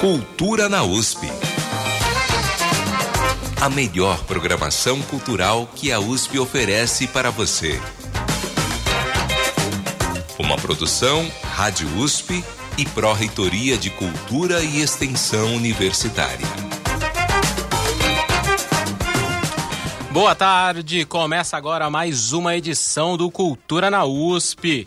Cultura na USP. A melhor programação cultural que a USP oferece para você. Uma produção Rádio USP e Pró-Reitoria de Cultura e Extensão Universitária. Boa tarde, começa agora mais uma edição do Cultura na USP.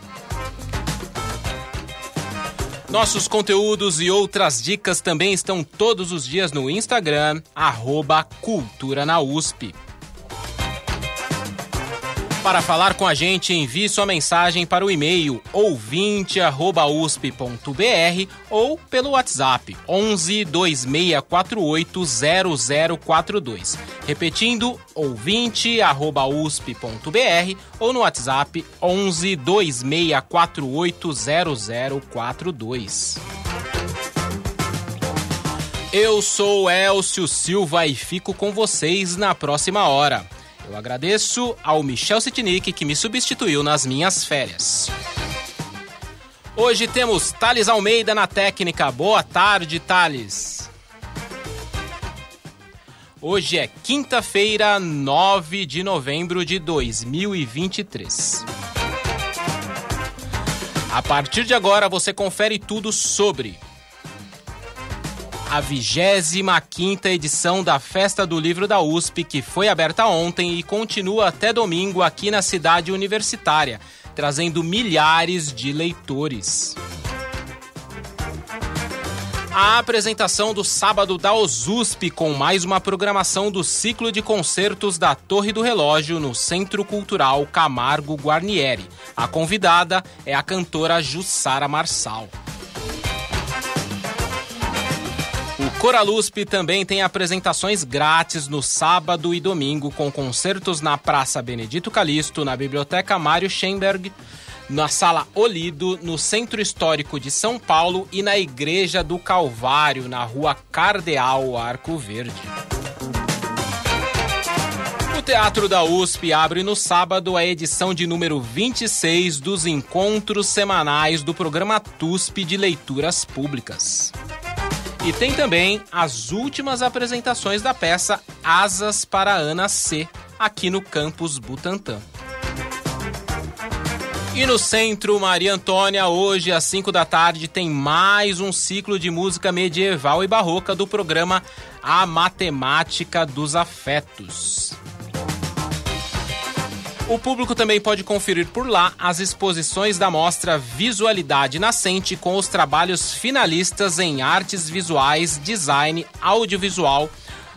Nossos conteúdos e outras dicas também estão todos os dias no Instagram, arroba Cultura na USP. Para falar com a gente, envie sua mensagem para o e-mail ouvinte@usp.br ou pelo WhatsApp 11 2648 0042. Repetindo, ouvinte@usp.br ou no WhatsApp 11 2648 0042. Eu sou Elcio Silva e fico com vocês na próxima hora. Eu agradeço ao Michel Sitnik que me substituiu nas minhas férias. Hoje temos Thales Almeida na técnica. Boa tarde, Thales. Hoje é quinta-feira, 9 de novembro de 2023. A partir de agora você confere tudo sobre a 25 edição da Festa do Livro da USP, que foi aberta ontem e continua até domingo aqui na cidade universitária, trazendo milhares de leitores. A apresentação do sábado da OSUSP com mais uma programação do ciclo de concertos da Torre do Relógio no Centro Cultural Camargo Guarnieri. A convidada é a cantora Jussara Marçal. O Coralusp também tem apresentações grátis no sábado e domingo, com concertos na Praça Benedito Calixto, na Biblioteca Mário Schemberg, na Sala Olido, no Centro Histórico de São Paulo e na Igreja do Calvário, na Rua Cardeal Arco Verde. O Teatro da USP abre no sábado a edição de número 26 dos encontros semanais do programa TUSP de Leituras Públicas. E tem também as últimas apresentações da peça Asas para Ana C, aqui no campus Butantã. E no Centro Maria Antônia, hoje às 5 da tarde, tem mais um ciclo de música medieval e barroca do programa A Matemática dos Afetos. O público também pode conferir por lá as exposições da mostra Visualidade Nascente com os trabalhos finalistas em artes visuais, design, audiovisual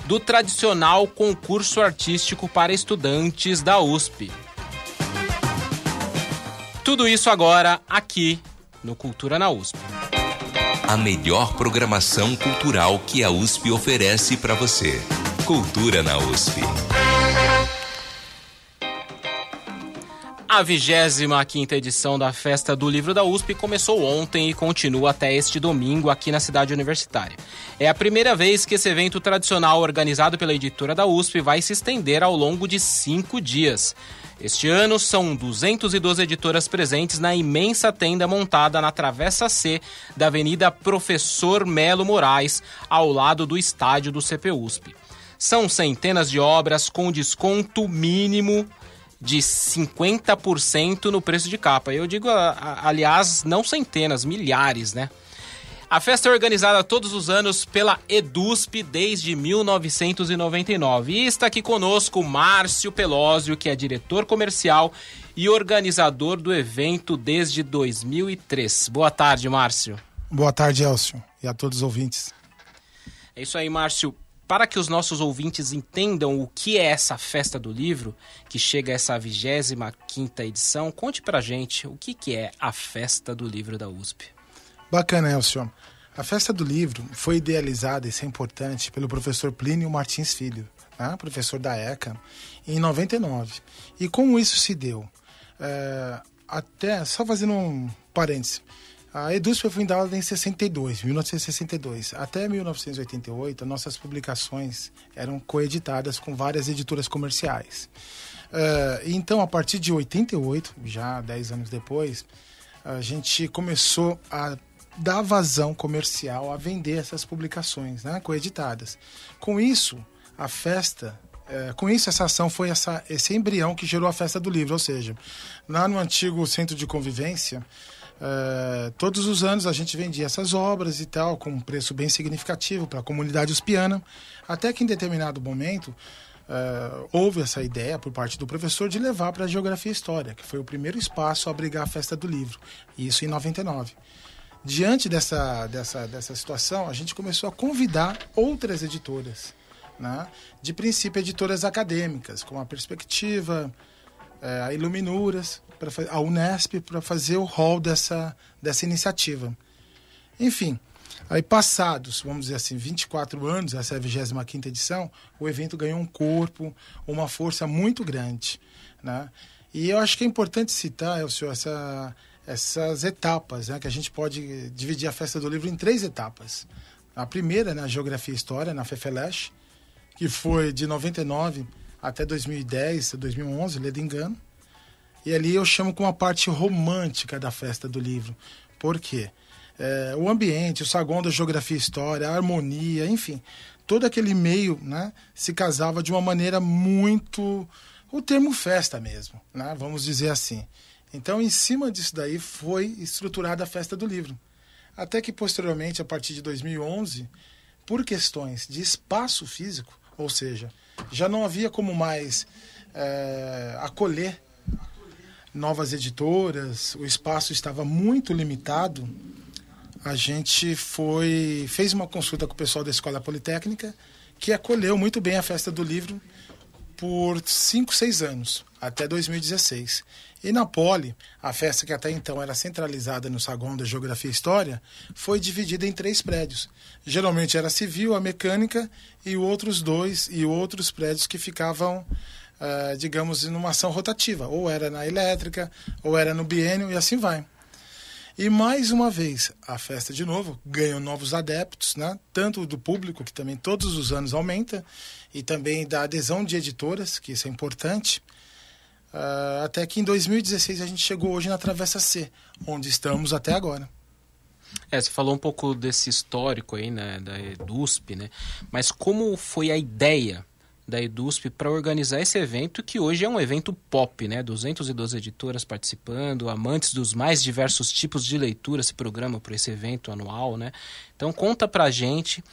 do tradicional concurso artístico para estudantes da USP. Tudo isso agora aqui no Cultura na USP. A melhor programação cultural que a USP oferece para você. Cultura na USP. A 25 edição da Festa do Livro da USP começou ontem e continua até este domingo aqui na cidade universitária. É a primeira vez que esse evento tradicional organizado pela editora da USP vai se estender ao longo de cinco dias. Este ano são 212 editoras presentes na imensa tenda montada na Travessa C da Avenida Professor Melo Moraes, ao lado do estádio do CPUSP. São centenas de obras com desconto mínimo de 50% no preço de capa. Eu digo, aliás, não centenas, milhares, né? A festa é organizada todos os anos pela EDUSP desde 1999. E está aqui conosco Márcio Pelósio, que é diretor comercial e organizador do evento desde 2003. Boa tarde, Márcio. Boa tarde, Elcio, e a todos os ouvintes. É isso aí, Márcio para que os nossos ouvintes entendam o que é essa festa do livro, que chega a essa 25 edição, conte pra gente o que, que é a festa do livro da USP. Bacana, Elcio. A festa do livro foi idealizada, isso é importante, pelo professor Plínio Martins Filho, né? professor da ECA, em 99. E como isso se deu? É, até, só fazendo um parêntese, a Edusp foi fundada em 62, 1962. Até 1988, nossas publicações eram coeditadas com várias editoras comerciais. Uh, então, a partir de 88, já 10 anos depois, a gente começou a dar vazão comercial a vender essas publicações né, coeditadas. Com isso, a festa é, com isso, essa ação foi essa, esse embrião que gerou a festa do livro. Ou seja, lá no antigo centro de convivência, é, todos os anos a gente vendia essas obras e tal, com um preço bem significativo para a comunidade uspiana, até que em determinado momento é, houve essa ideia por parte do professor de levar para a Geografia e História, que foi o primeiro espaço a abrigar a festa do livro, isso em 99. Diante dessa, dessa, dessa situação, a gente começou a convidar outras editoras né? de princípio editoras acadêmicas, como a Perspectiva, é, a Iluminuras, a Unesp, para fazer o rol dessa, dessa iniciativa. Enfim, aí passados, vamos dizer assim, 24 anos, essa é a 25 edição, o evento ganhou um corpo, uma força muito grande. Né? E eu acho que é importante citar, Elcio, essa, essas etapas, né? que a gente pode dividir a Festa do Livro em três etapas. A primeira, na né, Geografia e História, na FEFELESH, que foi de 99 até 2010, 2011, ledo engano. E ali eu chamo com a parte romântica da festa do livro. Por quê? É, o ambiente, o saguão da geografia e história, a harmonia, enfim, todo aquele meio né, se casava de uma maneira muito. o termo festa mesmo, né, vamos dizer assim. Então, em cima disso daí, foi estruturada a festa do livro. Até que, posteriormente, a partir de 2011, por questões de espaço físico, ou seja, já não havia como mais é, acolher novas editoras, o espaço estava muito limitado. A gente foi fez uma consulta com o pessoal da Escola Politécnica, que acolheu muito bem a Festa do Livro por 5, 6 anos, até 2016. E na Poli, a festa que até então era centralizada no saguão da Geografia e História, foi dividida em três prédios. Geralmente era civil, a mecânica e outros dois e outros prédios que ficavam, uh, digamos, numa ação rotativa. Ou era na elétrica, ou era no biênio e assim vai. E mais uma vez, a festa de novo ganhou novos adeptos, né? tanto do público, que também todos os anos aumenta, e também da adesão de editoras, que isso é importante. Uh, até que em 2016 a gente chegou hoje na Travessa C, onde estamos até agora. É, você falou um pouco desse histórico aí, né, da EDUSP, né? Mas como foi a ideia da EDUSP para organizar esse evento, que hoje é um evento pop, né? 212 editoras participando, amantes dos mais diversos tipos de leitura se programam para esse evento anual, né? Então conta pra gente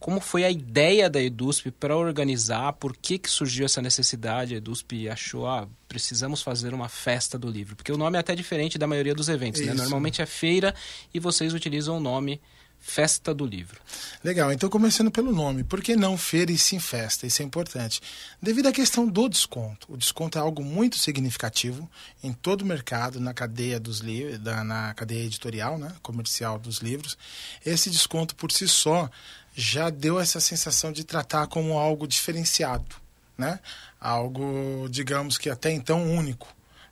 como foi a ideia da EDUSP para organizar? Por que, que surgiu essa necessidade? A EDUSP achou, ah, precisamos fazer uma festa do livro. Porque o nome é até diferente da maioria dos eventos, né? Normalmente é feira e vocês utilizam o nome Festa do Livro. Legal, então começando pelo nome, por que não feira e sim festa? Isso é importante. Devido à questão do desconto. O desconto é algo muito significativo em todo o mercado, na cadeia dos livros, na cadeia editorial, né, comercial dos livros. Esse desconto por si só já deu essa sensação de tratar como algo diferenciado, né? Algo, digamos que até então único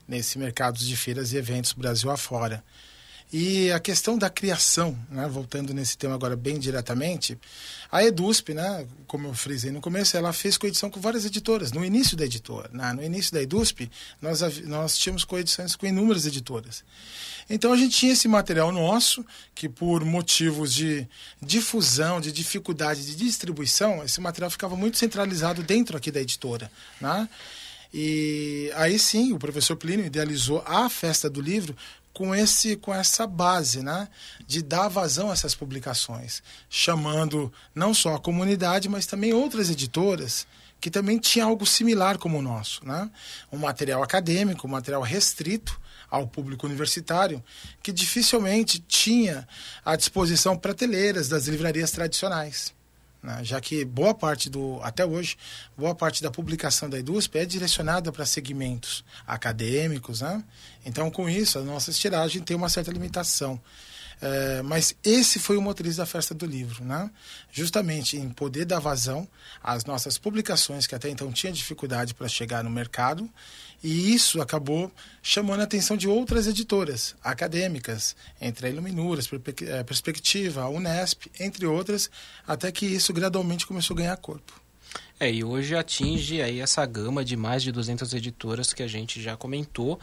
nesse mercado de feiras e eventos Brasil afora. E a questão da criação, né, voltando nesse tema agora bem diretamente, a EDUSP, né, como eu frisei no começo, ela fez coedição com várias editoras. No início da editora, né, no início da EDUSP, nós, nós tínhamos coedições com inúmeras editoras. Então a gente tinha esse material nosso, que por motivos de difusão, de dificuldade de distribuição, esse material ficava muito centralizado dentro aqui da editora. Né? E aí sim, o professor Plínio idealizou a festa do livro com esse com essa base, né, de dar vazão a essas publicações, chamando não só a comunidade, mas também outras editoras que também tinham algo similar como o nosso, né? Um material acadêmico, um material restrito ao público universitário, que dificilmente tinha à disposição prateleiras das livrarias tradicionais né? já que boa parte do, até hoje, boa parte da publicação da EDUSP é direcionada para segmentos acadêmicos, né? Então, com isso, a nossa tiragem tem uma certa limitação. É, mas esse foi o motriz da festa do livro, né? justamente em poder dar vazão às nossas publicações que até então tinham dificuldade para chegar no mercado e isso acabou chamando a atenção de outras editoras acadêmicas, entre a Iluminuras, é, Perspectiva, a Unesp, entre outras, até que isso gradualmente começou a ganhar corpo. É, e hoje atinge aí essa gama de mais de 200 editoras que a gente já comentou.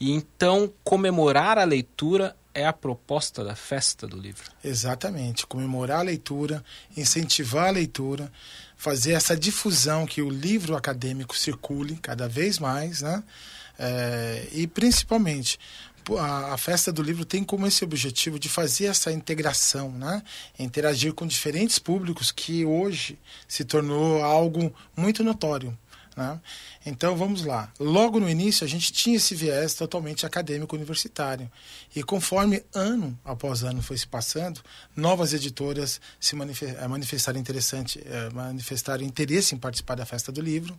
E então, comemorar a leitura é a proposta da festa do livro. Exatamente, comemorar a leitura, incentivar a leitura, fazer essa difusão que o livro acadêmico circule cada vez mais, né? É, e principalmente a, festa do livro tem como esse objetivo de fazer essa integração, né? interagir com diferentes públicos que hoje se tornou algo muito notório. Né? Então vamos lá. Logo no início a gente tinha esse viés totalmente acadêmico universitário e conforme ano após ano foi se passando, novas editoras se eh, manifestaram interessante, eh, manifestaram interesse em participar da festa do livro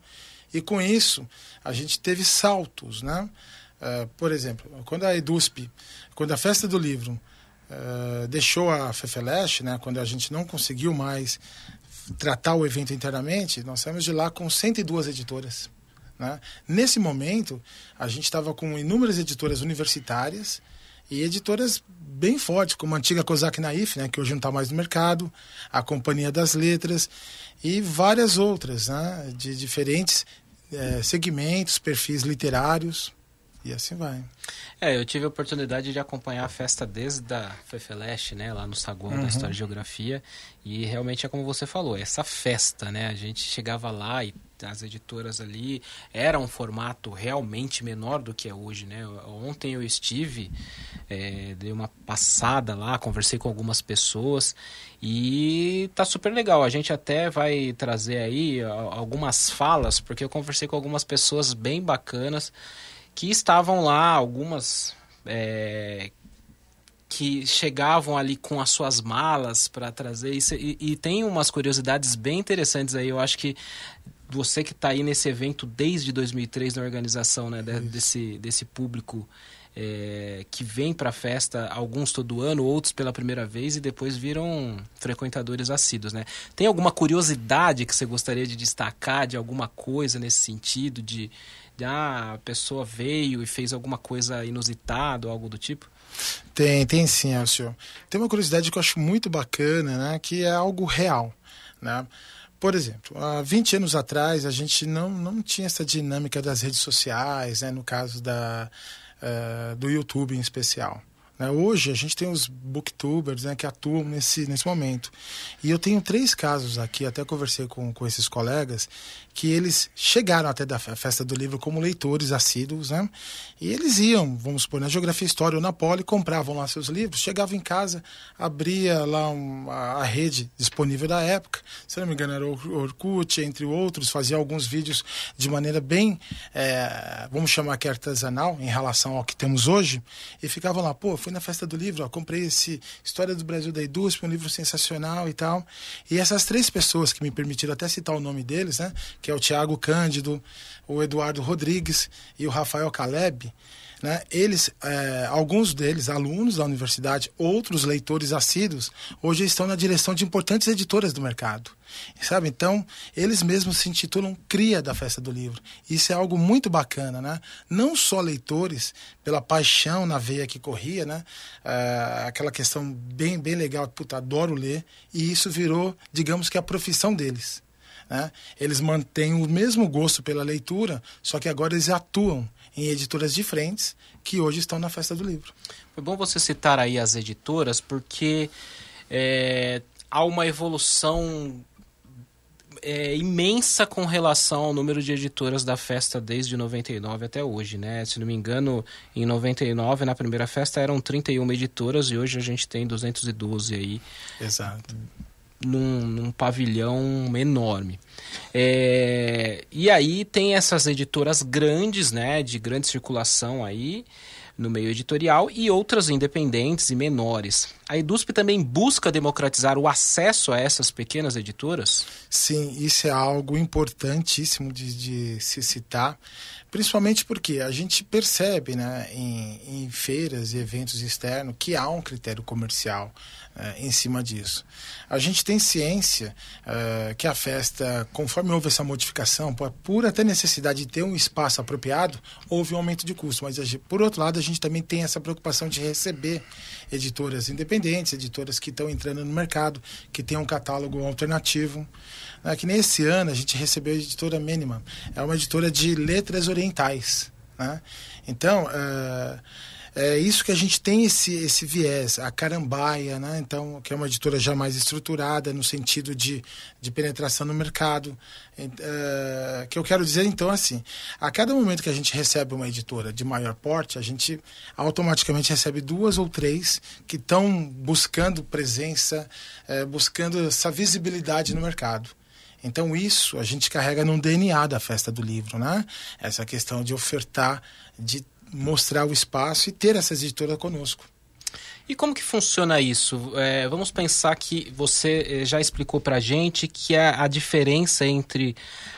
e com isso a gente teve saltos, né? Uh, por exemplo, quando a EDUSP, quando a festa do livro uh, deixou a FEFELESH, né? Quando a gente não conseguiu mais tratar o evento internamente, nós saímos de lá com 102 editoras. Né? Nesse momento, a gente estava com inúmeras editoras universitárias e editoras bem fortes, como a antiga Kozak Naif, né, que hoje não está mais no mercado, a Companhia das Letras e várias outras, né, de diferentes é, segmentos, perfis literários. E assim vai. É, eu tive a oportunidade de acompanhar a festa desde a Fefeleche, né, lá no saguão uhum. da História e Geografia, e realmente é como você falou, essa festa, né, a gente chegava lá e as editoras ali era um formato realmente menor do que é hoje, né? Ontem eu estive, é, dei uma passada lá, conversei com algumas pessoas e tá super legal. A gente até vai trazer aí algumas falas, porque eu conversei com algumas pessoas bem bacanas que estavam lá, algumas é, que chegavam ali com as suas malas para trazer isso e, e, tem umas curiosidades bem interessantes aí. Eu acho que você que está aí nesse evento desde 2003 na organização, né, desse desse público é, que vem para a festa, alguns todo ano, outros pela primeira vez e depois viram frequentadores assíduos, né? Tem alguma curiosidade que você gostaria de destacar de alguma coisa nesse sentido de ah, a pessoa veio e fez alguma coisa inusitada ou algo do tipo? Tem, tem sim, Elcio. Tem uma curiosidade que eu acho muito bacana, né? Que é algo real, né? Por exemplo, há 20 anos atrás a gente não, não tinha essa dinâmica das redes sociais, né? No caso da, uh, do YouTube em especial. Né? Hoje a gente tem os booktubers né, que atuam nesse, nesse momento. E eu tenho três casos aqui, até conversei com, com esses colegas, que eles chegaram até da festa do livro como leitores assíduos, né? E eles iam, vamos supor, na Geografia, História ou na Poli, compravam lá seus livros, chegavam em casa, abria lá a, rede disponível da época, se não me engano era Orkut, entre outros, fazia alguns vídeos de maneira bem, é, vamos chamar que artesanal, em relação ao que temos hoje, e ficavam lá, pô, fui na festa do livro, ó, comprei esse História do Brasil da Indústria, um livro sensacional e tal. E essas três pessoas que me permitiram até citar o nome deles, né? Que é o Tiago Cândido, o Eduardo Rodrigues e o Rafael Caleb, né? Eles, é, alguns deles, alunos da universidade, outros leitores assíduos, hoje estão na direção de importantes editoras do mercado. Sabe? Então, eles mesmos se intitulam Cria da Festa do Livro. Isso é algo muito bacana, né? Não só leitores, pela paixão na veia que corria, né? É, aquela questão bem, bem legal, puta, adoro ler, e isso virou, digamos que, a profissão deles. Né? Eles mantêm o mesmo gosto pela leitura, só que agora eles atuam em editoras diferentes que hoje estão na Festa do Livro. Foi bom você citar aí as editoras, porque é, há uma evolução é, imensa com relação ao número de editoras da festa desde 99 até hoje, né? Se não me engano, em 99, na primeira festa, eram 31 editoras e hoje a gente tem 212 aí. Exato num, num pavilhão enorme. É, e aí tem essas editoras grandes, né, de grande circulação aí, no meio editorial e outras independentes e menores. A EDUSP também busca democratizar o acesso a essas pequenas editoras? Sim, isso é algo importantíssimo de, de se citar, principalmente porque a gente percebe né, em, em feiras e eventos externos que há um critério comercial uh, em cima disso. A gente tem ciência uh, que a festa, conforme houve essa modificação, por, por até necessidade de ter um espaço apropriado, houve um aumento de custo. Mas, gente, por outro lado, a gente também tem essa preocupação de receber editoras independentes, editoras que estão entrando no mercado, que têm um catálogo alternativo. É, que nem esse ano a gente recebeu a editora Mínima. É uma editora de letras orientais. Né? Então, uh, é isso que a gente tem esse, esse viés, a Carambaia, né? então, que é uma editora já mais estruturada no sentido de, de penetração no mercado. É, que eu quero dizer, então, assim, a cada momento que a gente recebe uma editora de maior porte, a gente automaticamente recebe duas ou três que estão buscando presença, é, buscando essa visibilidade no mercado. Então isso a gente carrega no DNA da festa do livro, né? Essa questão de ofertar, de mostrar o espaço e ter essas editoras conosco. E como que funciona isso? É, vamos pensar que você eh, já explicou para gente que é a diferença entre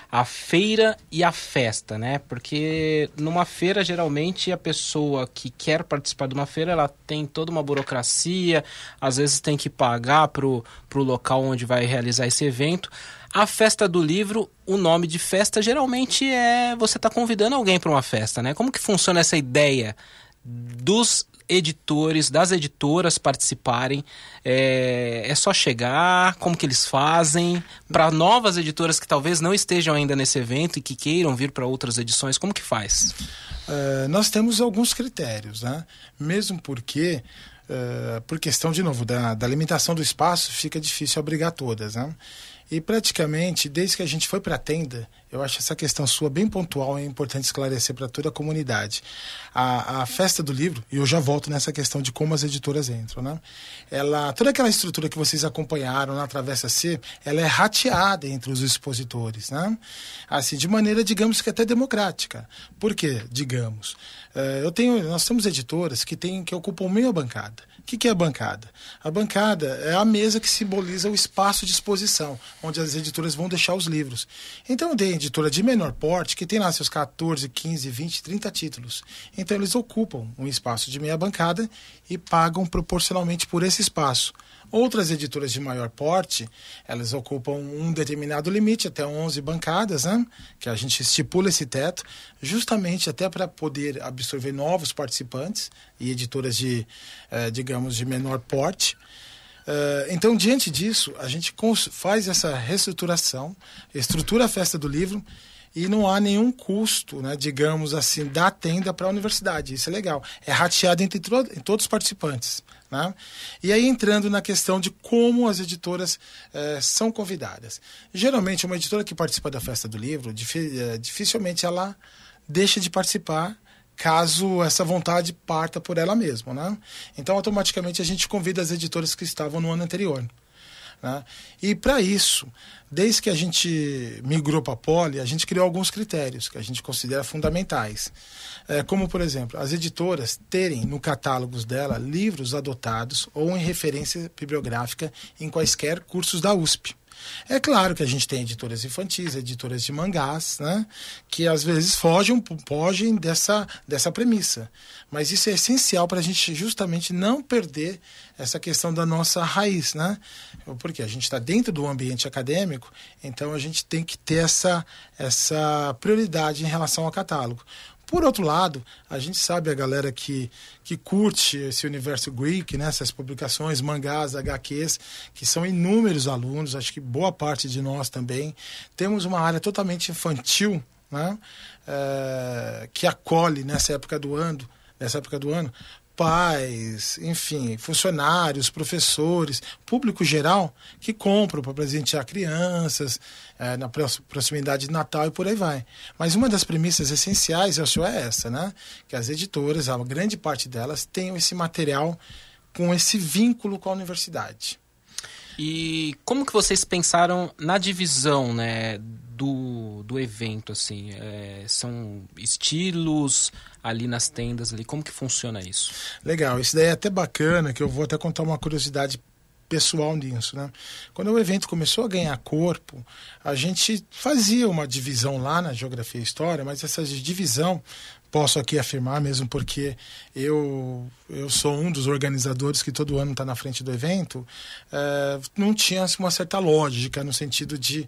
a feira e a festa, né? Porque numa feira, geralmente, a pessoa que quer participar de uma feira, ela tem toda uma burocracia, às vezes tem que pagar pro, pro local onde vai realizar esse evento. A festa do livro, o nome de festa geralmente é você está convidando alguém para uma festa, né? Como que funciona essa ideia dos editores, das editoras participarem? É, é só chegar? Como que eles fazem? Para novas editoras que talvez não estejam ainda nesse evento e que queiram vir para outras edições, como que faz? Uh, nós temos alguns critérios, né? Mesmo porque Uh, por questão, de novo, da, da limitação do espaço, fica difícil abrigar todas. Né? E praticamente, desde que a gente foi para a tenda, eu acho essa questão sua bem pontual e é importante esclarecer para toda a comunidade. A, a festa do livro, e eu já volto nessa questão de como as editoras entram, né? Ela, toda aquela estrutura que vocês acompanharam na Travessa C, ela é rateada entre os expositores, né? Assim, de maneira, digamos que até democrática. Por quê? Digamos. Uh, eu tenho, nós temos editoras que, que ocupam meia bancada que, que é a bancada? A bancada é a mesa que simboliza o espaço de exposição, onde as editoras vão deixar os livros. Então, tem editora de menor porte que tem lá seus 14, 15, 20, 30 títulos. Então, eles ocupam um espaço de meia bancada e pagam proporcionalmente por esse espaço. Outras editoras de maior porte, elas ocupam um determinado limite, até 11 bancadas, né? que a gente estipula esse teto, justamente até para poder absorver novos participantes e editoras de, eh, digamos, de menor porte. Uh, então, diante disso, a gente faz essa reestruturação, estrutura a festa do livro e não há nenhum custo, né, digamos assim, da tenda para a universidade. Isso é legal. É rateado entre, entre todos os participantes. Né? E aí entrando na questão de como as editoras eh, são convidadas. Geralmente, uma editora que participa da festa do livro, eh, dificilmente ela deixa de participar caso essa vontade parta por ela mesma. Né? Então, automaticamente, a gente convida as editoras que estavam no ano anterior. Né? E para isso, desde que a gente migrou para a Poli, a gente criou alguns critérios que a gente considera fundamentais. É, como, por exemplo, as editoras terem no catálogos dela livros adotados ou em referência bibliográfica em quaisquer cursos da USP. É claro que a gente tem editoras infantis, editoras de mangás, né? Que às vezes fogem, fogem dessa, dessa premissa. Mas isso é essencial para a gente justamente não perder essa questão da nossa raiz, né? Porque a gente está dentro do ambiente acadêmico, então a gente tem que ter essa, essa prioridade em relação ao catálogo. Por outro lado, a gente sabe a galera que, que curte esse universo Greek, né, essas publicações, mangás, HQs, que são inúmeros alunos, acho que boa parte de nós também. Temos uma área totalmente infantil, né, é, que acolhe nessa época do ano, nessa época do ano, pais, enfim, funcionários, professores, público geral que compram para presentear crianças é, na proximidade de Natal e por aí vai. Mas uma das premissas essenciais, eu acho, é essa, né? Que as editoras, a grande parte delas, tenham esse material com esse vínculo com a universidade. E como que vocês pensaram na divisão, né, do, do evento, assim? É, são estilos ali nas tendas, ali, como que funciona isso? Legal, isso daí é até bacana, que eu vou até contar uma curiosidade pessoal nisso, né? Quando o evento começou a ganhar corpo, a gente fazia uma divisão lá na geografia e história, mas essa divisão posso aqui afirmar mesmo porque eu eu sou um dos organizadores que todo ano está na frente do evento é, não tinha assim, uma certa lógica no sentido de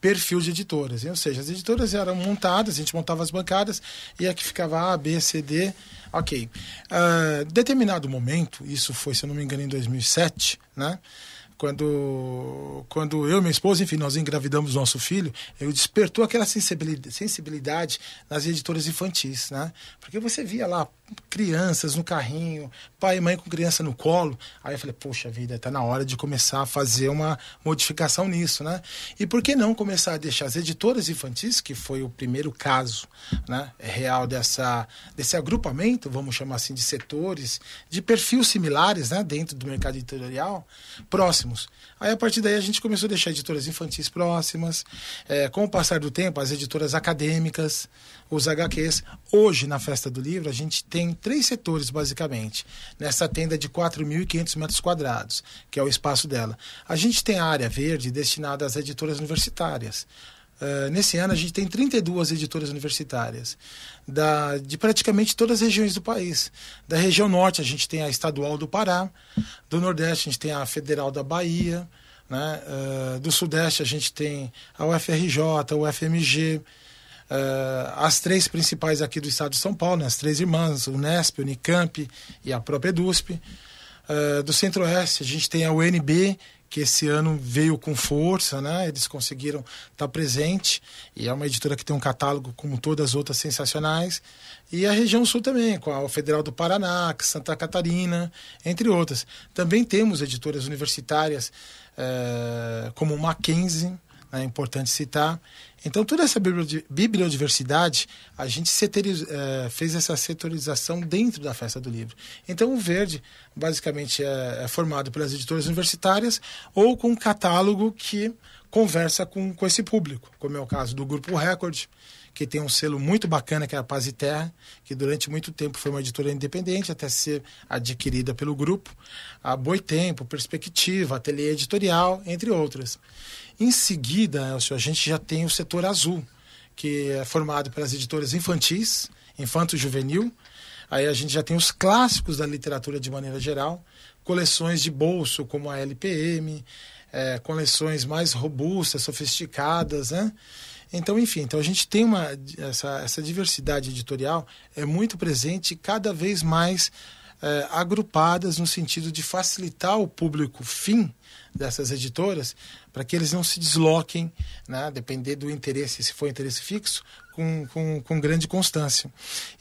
perfil de editoras. Ou seja, as editoras eram montadas, a gente montava as bancadas e aqui ficava A, B, C, D. Ok. Uh, determinado momento, isso foi, se eu não me engano, em 2007, né? Quando, quando eu e minha esposa, enfim, nós engravidamos nosso filho, eu despertou aquela sensibilidade, sensibilidade nas editoras infantis, né? Porque você via lá crianças no carrinho, pai e mãe com criança no colo. Aí eu falei, poxa vida, está na hora de começar a fazer uma modificação nisso, né? E por que não começar a deixar as editoras infantis, que foi o primeiro caso, né, real dessa desse agrupamento, vamos chamar assim de setores, de perfis similares, né, dentro do mercado editorial, próximos. Aí a partir daí a gente começou a deixar editoras infantis próximas. É, com o passar do tempo, as editoras acadêmicas, os HQs. Hoje, na Festa do Livro, a gente tem três setores, basicamente, nessa tenda de 4.500 metros quadrados, que é o espaço dela. A gente tem a área verde destinada às editoras universitárias. Uh, nesse ano, a gente tem 32 editoras universitárias, da, de praticamente todas as regiões do país. Da região norte, a gente tem a Estadual do Pará, do Nordeste, a gente tem a Federal da Bahia, né? Uh, do Sudeste, a gente tem a UFRJ, a UFMG, uh, as três principais aqui do estado de São Paulo, né, as três irmãs, Unesp, Unicamp e a própria EDUSP. Do Centro-Oeste, a gente tem a UNB, que esse ano veio com força, né? Eles conseguiram estar presente e é uma editora que tem um catálogo como todas as outras sensacionais. E a região sul também, com a Federal do Paraná, Santa Catarina, entre outras. Também temos editoras universitárias uh, como Mackenzie, é importante citar. Então, toda essa bibliodiversidade, a gente é, fez essa setorização dentro da Festa do Livro. Então, o Verde, basicamente, é, é, formado pelas editoras universitárias ou com um catálogo que conversa com, com esse público, como é o caso do Grupo Record, que tem um selo muito bacana, que é a Paz e Terra, que durante muito tempo foi uma editora independente, até ser adquirida pelo grupo. A Boitempo, Perspectiva, Ateliê Editorial, entre outras. Em seguida, Elcio, a gente já tem o setor azul, que é formado pelas editoras infantis, infanto juvenil. Aí a gente já tem os clássicos da literatura de maneira geral, coleções de bolso como a LPM, é, coleções mais robustas, sofisticadas, né? Então, enfim, então a gente tem uma essa, essa diversidade editorial é muito presente cada vez mais é, agrupadas no sentido de facilitar o público fim dessas editoras para que eles não se desloquem, né, depender do interesse, se for interesse fixo, com, com, com, grande constância.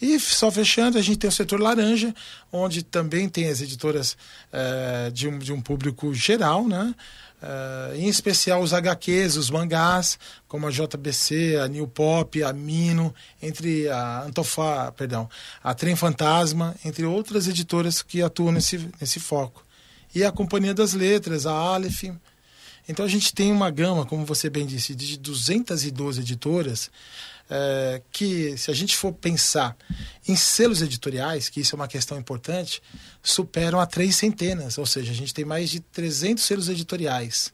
E só fechando, a gente tem o setor laranja, onde também tem as editoras é, de, um, de um público geral, né? Uh, em especial os HQs, os mangás, como a JBC, a New Pop, a Mino, entre a Antofá, perdão, a Trem Fantasma, entre outras editoras que atuam nesse, nesse foco. E a Companhia das Letras, a Aleph. Então a gente tem uma gama, como você bem disse, de 212 editoras, é, que, se a gente for pensar em selos editoriais, que isso é uma questão importante, superam a três centenas, ou seja, a gente tem mais de 300 selos editoriais.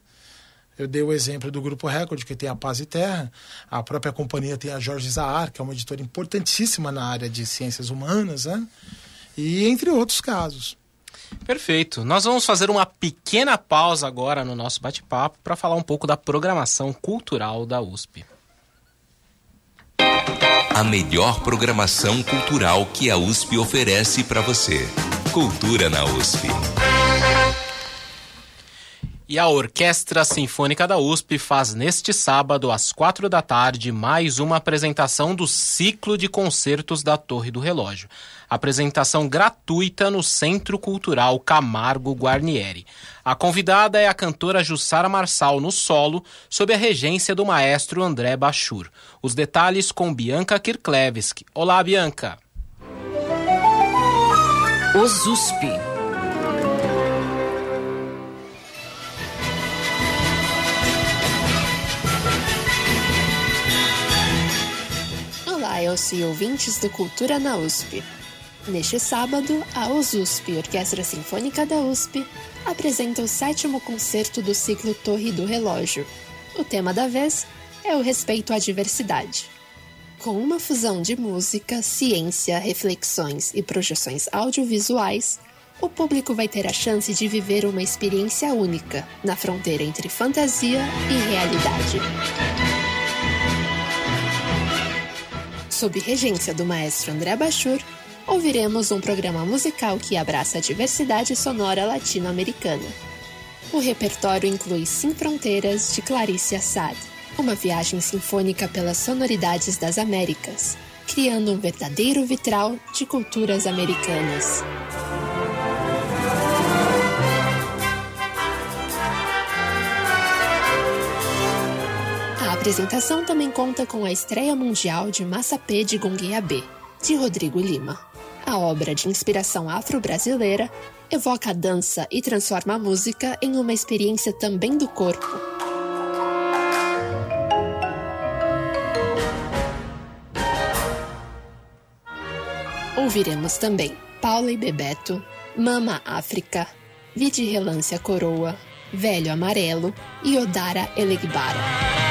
Eu dei o exemplo do Grupo Record, que tem a Paz e Terra, a própria companhia tem a Jorge Zahar, que é uma editora importantíssima na área de ciências humanas, né? e entre outros casos. Perfeito. Nós vamos fazer uma pequena pausa agora no nosso bate-papo para falar um pouco da programação cultural da USP a melhor programação cultural que a USP oferece para você. Cultura na USP. E a Orquestra Sinfônica da USP faz neste sábado, às quatro da tarde, mais uma apresentação do ciclo de concertos da Torre do Relógio apresentação gratuita no Centro Cultural Camargo Guarnieri. A convidada é a cantora Jussara Marçal no solo, sob a regência do maestro André Bachur. Os detalhes com Bianca Kirklevski. Olá, Bianca. Os USP. Olá, eu sou ouvintes do Cultura na USP. Neste sábado, a OSUSP, Orquestra Sinfônica da USP, apresenta o sétimo concerto do ciclo Torre do Relógio. O tema da vez é o respeito à diversidade. Com uma fusão de música, ciência, reflexões e projeções audiovisuais, o público vai ter a chance de viver uma experiência única na fronteira entre fantasia e realidade. Sob regência do maestro André Bachur, ouviremos um programa musical que abraça a diversidade sonora latino-americana. O repertório inclui Sem Fronteiras, de Clarice Assad, uma viagem sinfônica pelas sonoridades das Américas, criando um verdadeiro vitral de culturas americanas. A apresentação também conta com a estreia mundial de Massapê de Gongueabê, de Rodrigo Lima. A obra de inspiração afro-brasileira evoca a dança e transforma a música em uma experiência também do corpo. Ouviremos também Paula e Bebeto, Mama África, Vide Relance a Coroa, Velho Amarelo e Odara Elegbara.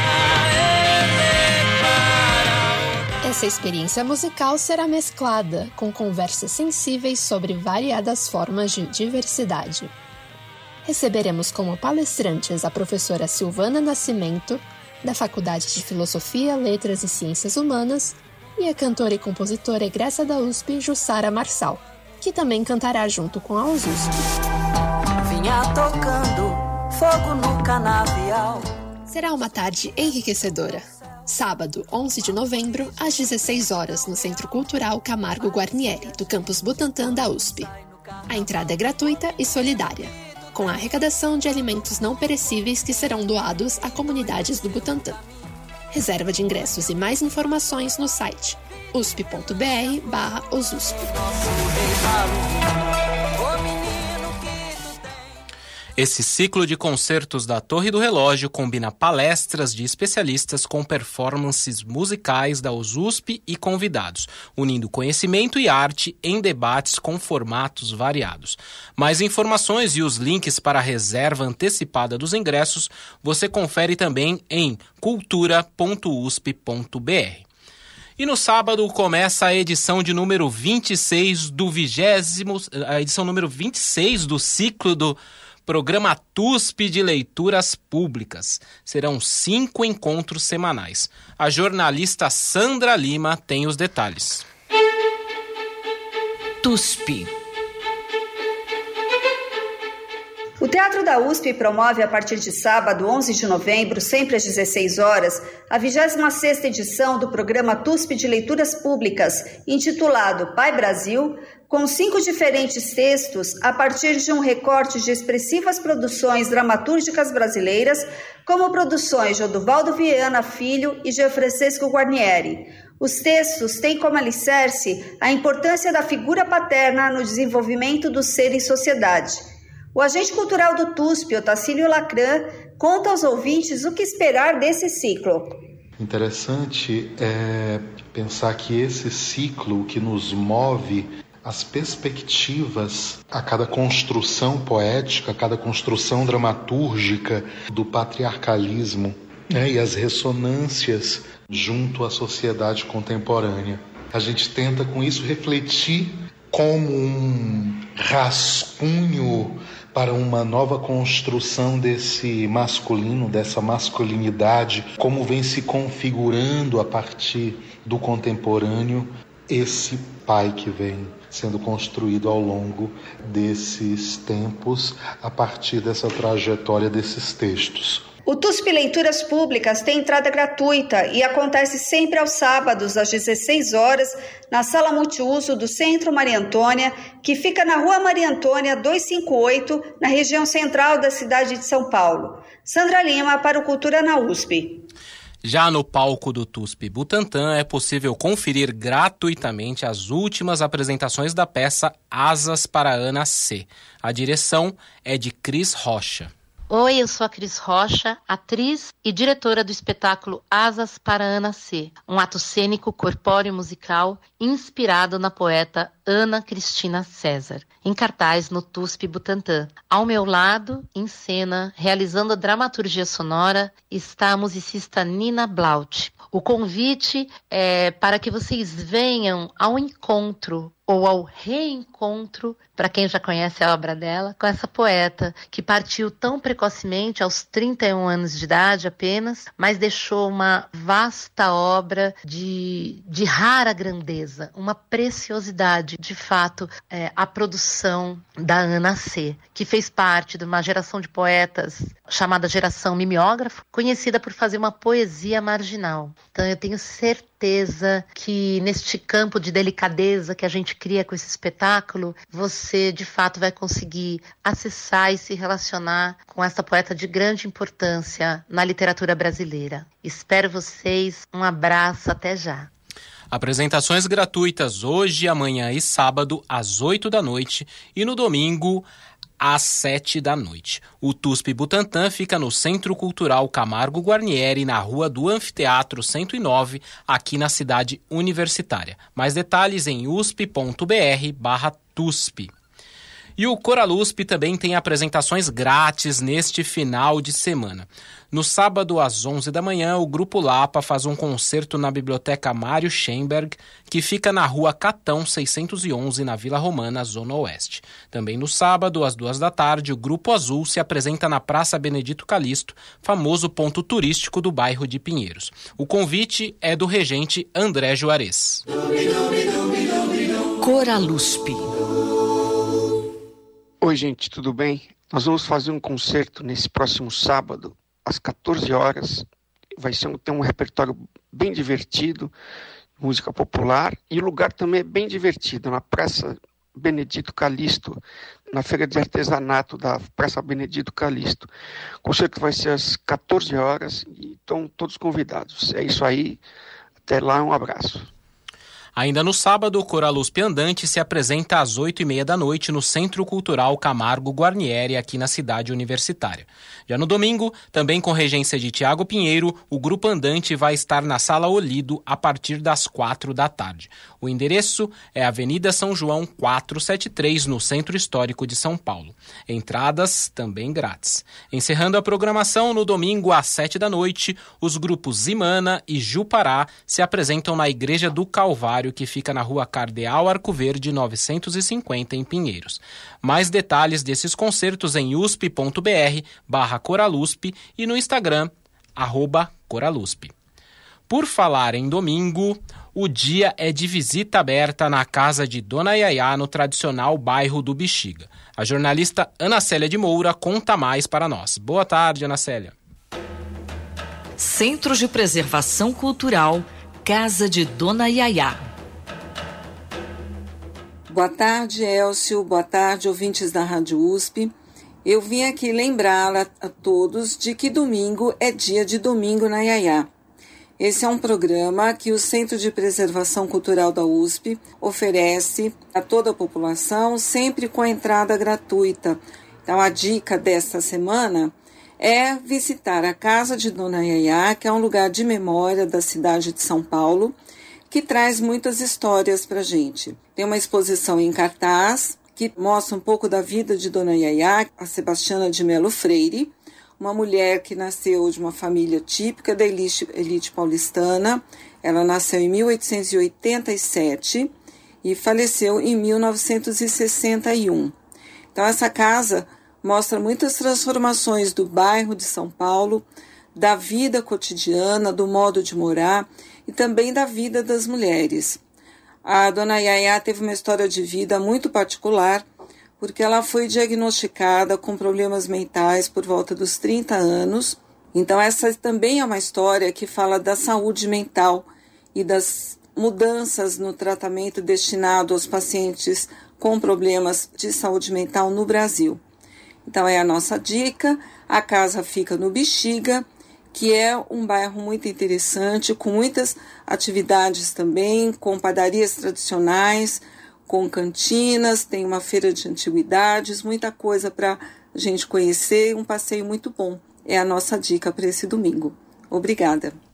Essa experiência musical será mesclada com conversas sensíveis sobre variadas formas de diversidade. Receberemos como palestrantes a professora Silvana Nascimento, da Faculdade de Filosofia, Letras e Ciências Humanas, e a cantora e compositora egressa da USP, Jussara Marçal, que também cantará junto com a USP. Vinha tocando fogo no canavial. Será uma tarde enriquecedora. Sábado, 11 de novembro, às 16 horas, no Centro Cultural Camargo Guarnieri, do campus Butantã da USP. A entrada é gratuita e solidária, com a arrecadação de alimentos não perecíveis que serão doados a comunidades do Butantã. Reserva de ingressos e mais informações no site usp.br/osusp. Esse ciclo de concertos da Torre do Relógio combina palestras de especialistas com performances musicais da USUSP e convidados, unindo conhecimento e arte em debates com formatos variados. Mais informações e os links para a reserva antecipada dos ingressos você confere também em cultura.usp.br. E no sábado começa a edição de número 26 do vigésimo, a edição número 26 do ciclo do Programa TUSP de Leituras Públicas. Serão cinco encontros semanais. A jornalista Sandra Lima tem os detalhes. TUSP O Teatro da USP promove a partir de sábado, 11 de novembro, sempre às 16 horas, a 26ª edição do programa TUSP de Leituras Públicas, intitulado Pai Brasil, com cinco diferentes textos a partir de um recorte de expressivas produções dramatúrgicas brasileiras, como produções de Oduvaldo Viana Filho e Geofrancesco Guarnieri. Os textos têm como alicerce a importância da figura paterna no desenvolvimento do ser em sociedade. O agente cultural do TUSP, Otacílio Lacran, conta aos ouvintes o que esperar desse ciclo. Interessante é pensar que esse ciclo que nos move as perspectivas a cada construção poética, a cada construção dramatúrgica do patriarcalismo né, e as ressonâncias junto à sociedade contemporânea. A gente tenta com isso refletir como um rascunho para uma nova construção desse masculino, dessa masculinidade, como vem se configurando a partir do contemporâneo esse pai que vem sendo construído ao longo desses tempos a partir dessa trajetória desses textos. O TUSP Leituras Públicas tem entrada gratuita e acontece sempre aos sábados, às 16 horas, na sala multiuso do Centro Maria Antônia, que fica na Rua Maria Antônia 258, na região central da cidade de São Paulo. Sandra Lima, para o Cultura na USP. Já no palco do TUSP Butantã é possível conferir gratuitamente as últimas apresentações da peça Asas para Ana C. A direção é de Cris Rocha. Oi, eu sou a Cris Rocha, atriz e diretora do espetáculo Asas para Ana C, um ato cênico corpóreo musical inspirado na poeta Ana Cristina César, em cartaz no TUSP Butantã. Ao meu lado, em cena, realizando a dramaturgia sonora, está a musicista Nina Blaut. O convite é para que vocês venham ao encontro ou ao reencontro, para quem já conhece a obra dela, com essa poeta que partiu tão precocemente, aos 31 anos de idade apenas, mas deixou uma vasta obra de, de rara grandeza, uma preciosidade. De fato, é, a produção da Ana C., que fez parte de uma geração de poetas chamada geração mimeógrafo, conhecida por fazer uma poesia marginal. Então, eu tenho certeza que neste campo de delicadeza que a gente cria com esse espetáculo, você de fato vai conseguir acessar e se relacionar com essa poeta de grande importância na literatura brasileira. Espero vocês. Um abraço, até já. Apresentações gratuitas hoje, amanhã e sábado, às 8 da noite, e no domingo, às 7 da noite. O TUSP Butantã fica no Centro Cultural Camargo Guarnieri, na rua do Anfiteatro 109, aqui na cidade universitária. Mais detalhes em usp.br/tusp. E o Coralusp também tem apresentações grátis neste final de semana. No sábado, às 11 da manhã, o Grupo Lapa faz um concerto na Biblioteca Mário Schemberg, que fica na rua Catão 611, na Vila Romana, Zona Oeste. Também no sábado, às duas da tarde, o Grupo Azul se apresenta na Praça Benedito Calixto, famoso ponto turístico do bairro de Pinheiros. O convite é do regente André Juarez. Coralusp. Oi, gente, tudo bem? Nós vamos fazer um concerto nesse próximo sábado, às 14 horas. Vai ser um, ter um repertório bem divertido, música popular, e o lugar também é bem divertido, na Praça Benedito Calixto, na Feira de Artesanato da Praça Benedito Calixto. O concerto vai ser às 14 horas e estão todos convidados. É isso aí. Até lá, um abraço. Ainda no sábado, o Coraluspe Andante se apresenta às oito e meia da noite no Centro Cultural Camargo Guarnieri, aqui na cidade universitária. Já no domingo, também com regência de Tiago Pinheiro, o Grupo Andante vai estar na Sala Olido a partir das quatro da tarde. O endereço é Avenida São João 473, no Centro Histórico de São Paulo. Entradas também grátis. Encerrando a programação, no domingo às sete da noite, os grupos Zimana e Jupará se apresentam na Igreja do Calvário que fica na rua Cardeal Arco Verde 950, em Pinheiros. Mais detalhes desses concertos em usp.br barra Coralusp e no Instagram, arroba Coralusp. Por falar em domingo, o dia é de visita aberta na casa de Dona Yaya, no tradicional bairro do Bexiga. A jornalista Ana Célia de Moura conta mais para nós. Boa tarde, Ana Célia. Centro de Preservação Cultural, Casa de Dona Yaya. Boa tarde, Elcio. Boa tarde, ouvintes da Rádio USP. Eu vim aqui lembrar a todos de que domingo é dia de Domingo na Yaya. Esse é um programa que o Centro de Preservação Cultural da USP oferece a toda a população, sempre com a entrada gratuita. Então, a dica desta semana é visitar a Casa de Dona Yaya, que é um lugar de memória da cidade de São Paulo, que traz muitas histórias para gente. Tem uma exposição em cartaz que mostra um pouco da vida de Dona Yaya, a Sebastiana de Melo Freire, uma mulher que nasceu de uma família típica da elite, elite paulistana. Ela nasceu em 1887 e faleceu em 1961. Então, essa casa mostra muitas transformações do bairro de São Paulo, da vida cotidiana, do modo de morar e também da vida das mulheres. A dona Yaya teve uma história de vida muito particular, porque ela foi diagnosticada com problemas mentais por volta dos 30 anos. Então, essa também é uma história que fala da saúde mental e das mudanças no tratamento destinado aos pacientes com problemas de saúde mental no Brasil. Então, é a nossa dica. A casa fica no Bexiga, que é um bairro muito interessante, com muitas atividades também, com padarias tradicionais, com cantinas, tem uma feira de antiguidades, muita coisa para a gente conhecer, um passeio muito bom. É a nossa dica para esse domingo. Obrigada.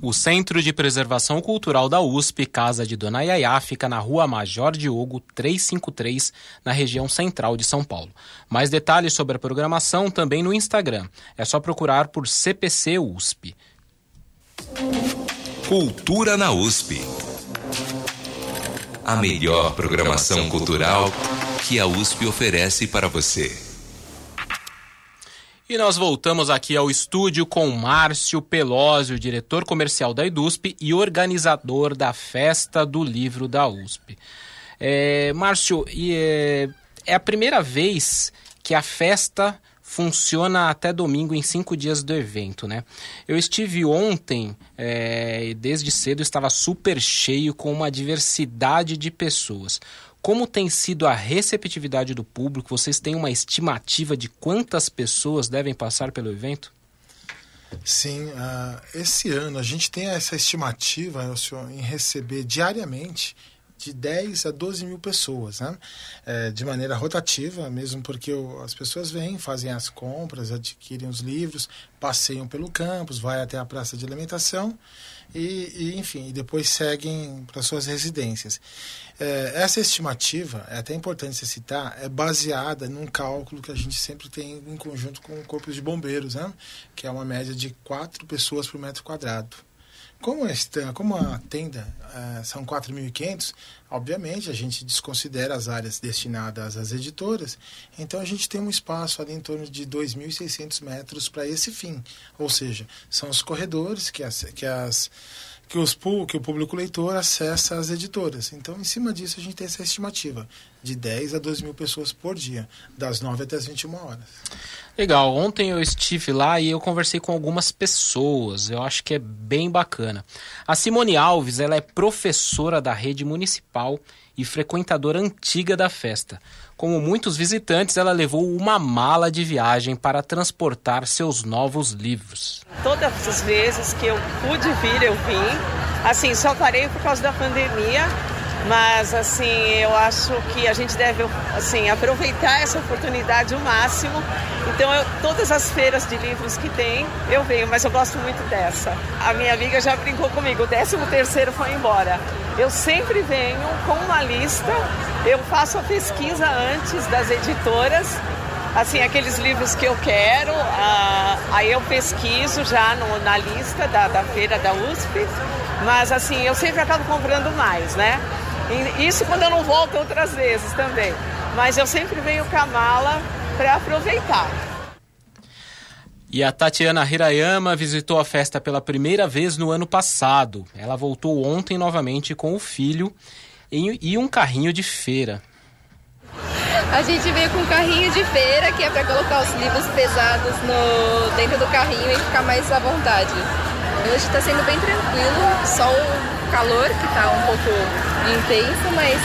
O Centro de Preservação Cultural da USP, Casa de Dona Yaya, fica na Rua Major Diogo 353, na região central de São Paulo. Mais detalhes sobre a programação também no Instagram. É só procurar por CPC USP. Cultura na USP. A melhor programação cultural que a USP oferece para você. E nós voltamos aqui ao estúdio com Márcio Pelósio, diretor comercial da EDUSP e organizador da Festa do Livro da USP. É, Márcio, é, é a primeira vez que a festa funciona até domingo em cinco dias do evento, né? Eu estive ontem, é, desde cedo estava super cheio com uma diversidade de pessoas. Como tem sido a receptividade do público? Vocês têm uma estimativa de quantas pessoas devem passar pelo evento? Sim, uh, esse ano a gente tem essa estimativa senhor, em receber diariamente de 10 a 12 mil pessoas, né? É, de maneira rotativa, mesmo porque o, as pessoas vêm, fazem as compras, adquirem os livros, passeiam pelo campus, vai até a praça de alimentação e, e enfim, depois seguem para suas residências. É, essa estimativa, é até importante se citar, é baseada num cálculo que a gente sempre tem em conjunto com o Corpo de Bombeiros, né? que é uma média de quatro pessoas por metro quadrado. Como, esta, como a tenda uh, são 4.500, obviamente a gente desconsidera as áreas destinadas às editoras, então a gente tem um espaço ali em torno de 2.600 metros para esse fim. Ou seja, são os corredores que as, que as que, os, que o público leitor acessa as editoras. Então, em cima disso, a gente tem essa estimativa de 10 a 12 mil pessoas por dia, das 9 até as 21 horas. Legal. Ontem eu estive lá e eu conversei com algumas pessoas. Eu acho que é bem bacana. A Simone Alves, ela é professora da rede municipal e frequentadora antiga da festa. Como muitos visitantes, ela levou uma mala de viagem para transportar seus novos livros. Todas as vezes que eu pude vir, eu vim. Assim, só parei por causa da pandemia, mas assim, eu acho que a gente deve assim, aproveitar essa oportunidade o máximo. Então, eu, todas as feiras de livros que tem, eu venho, mas eu gosto muito dessa. A minha amiga já brincou comigo, o 13 terceiro foi embora. Eu sempre venho com uma lista, eu faço a pesquisa antes das editoras, assim, aqueles livros que eu quero, ah, aí eu pesquiso já no, na lista da, da feira da USP, mas assim, eu sempre acabo comprando mais, né? E isso quando eu não volto outras vezes também. Mas eu sempre venho com a mala para aproveitar. E a Tatiana Hirayama visitou a festa pela primeira vez no ano passado. Ela voltou ontem novamente com o filho e um carrinho de feira. A gente veio com um carrinho de feira, que é para colocar os livros pesados no, dentro do carrinho e ficar mais à vontade. Hoje está sendo bem tranquilo, só o calor que está um pouco intenso, mas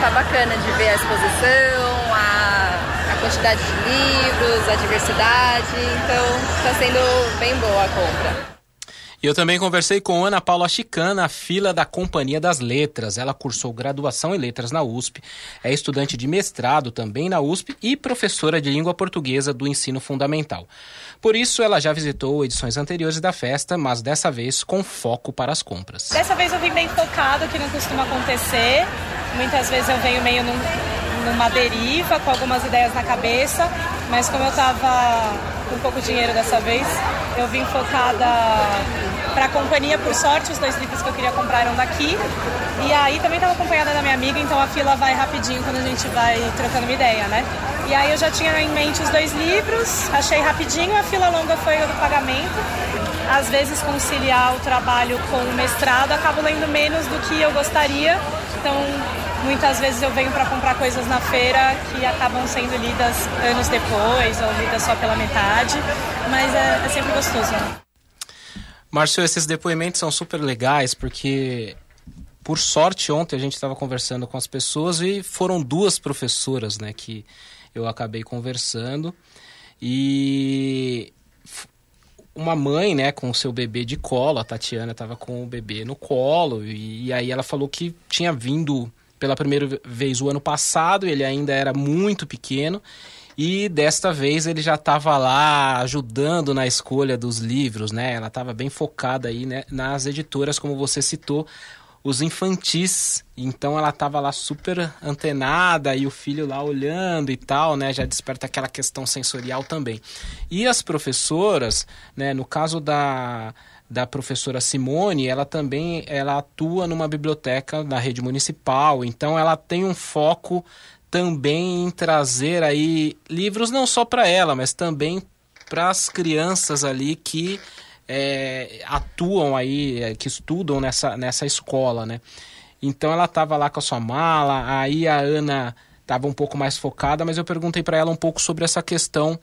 tá bacana de ver a exposição, a quantidade de livros, a diversidade, então está sendo bem boa a compra. E eu também conversei com Ana Paula Chicana, fila da Companhia das Letras. Ela cursou graduação em letras na USP, é estudante de mestrado também na USP e professora de língua portuguesa do ensino fundamental. Por isso, ela já visitou edições anteriores da festa, mas dessa vez com foco para as compras. Dessa vez eu vim bem focado, que não costuma acontecer. Muitas vezes eu venho meio num numa deriva, com algumas ideias na cabeça, mas como eu estava com pouco dinheiro dessa vez, eu vim focada para a companhia, por sorte, os dois livros que eu queria comprar eram daqui. E aí também estava acompanhada da minha amiga, então a fila vai rapidinho quando a gente vai trocando uma ideia, né? E aí eu já tinha em mente os dois livros, achei rapidinho, a fila longa foi o do pagamento. Às vezes conciliar o trabalho com o mestrado, acabo lendo menos do que eu gostaria, então Muitas vezes eu venho para comprar coisas na feira que acabam sendo lidas anos depois ou lidas só pela metade, mas é, é sempre gostoso. Né? Márcio, esses depoimentos são super legais porque por sorte, ontem a gente estava conversando com as pessoas e foram duas professoras, né, que eu acabei conversando. E uma mãe, né, com o seu bebê de colo, a Tatiana estava com o bebê no colo, e, e, aí ela falou que tinha vindo pela primeira vez o ano passado, ele ainda era muito pequeno. E desta vez ele já estava lá ajudando na escolha dos livros, né? Ela estava bem focada aí né? nas editoras, como você citou, os infantis. Então ela estava lá super antenada e o filho lá olhando e tal, né? Já desperta aquela questão sensorial também. E as professoras, né? No caso da da professora Simone, ela também ela atua numa biblioteca da rede municipal, então ela tem um foco também em trazer aí livros não só para ela, mas também para as crianças ali que é, atuam aí, é, que estudam nessa, nessa escola, né? Então ela estava lá com a sua mala, aí a Ana estava um pouco mais focada, mas eu perguntei para ela um pouco sobre essa questão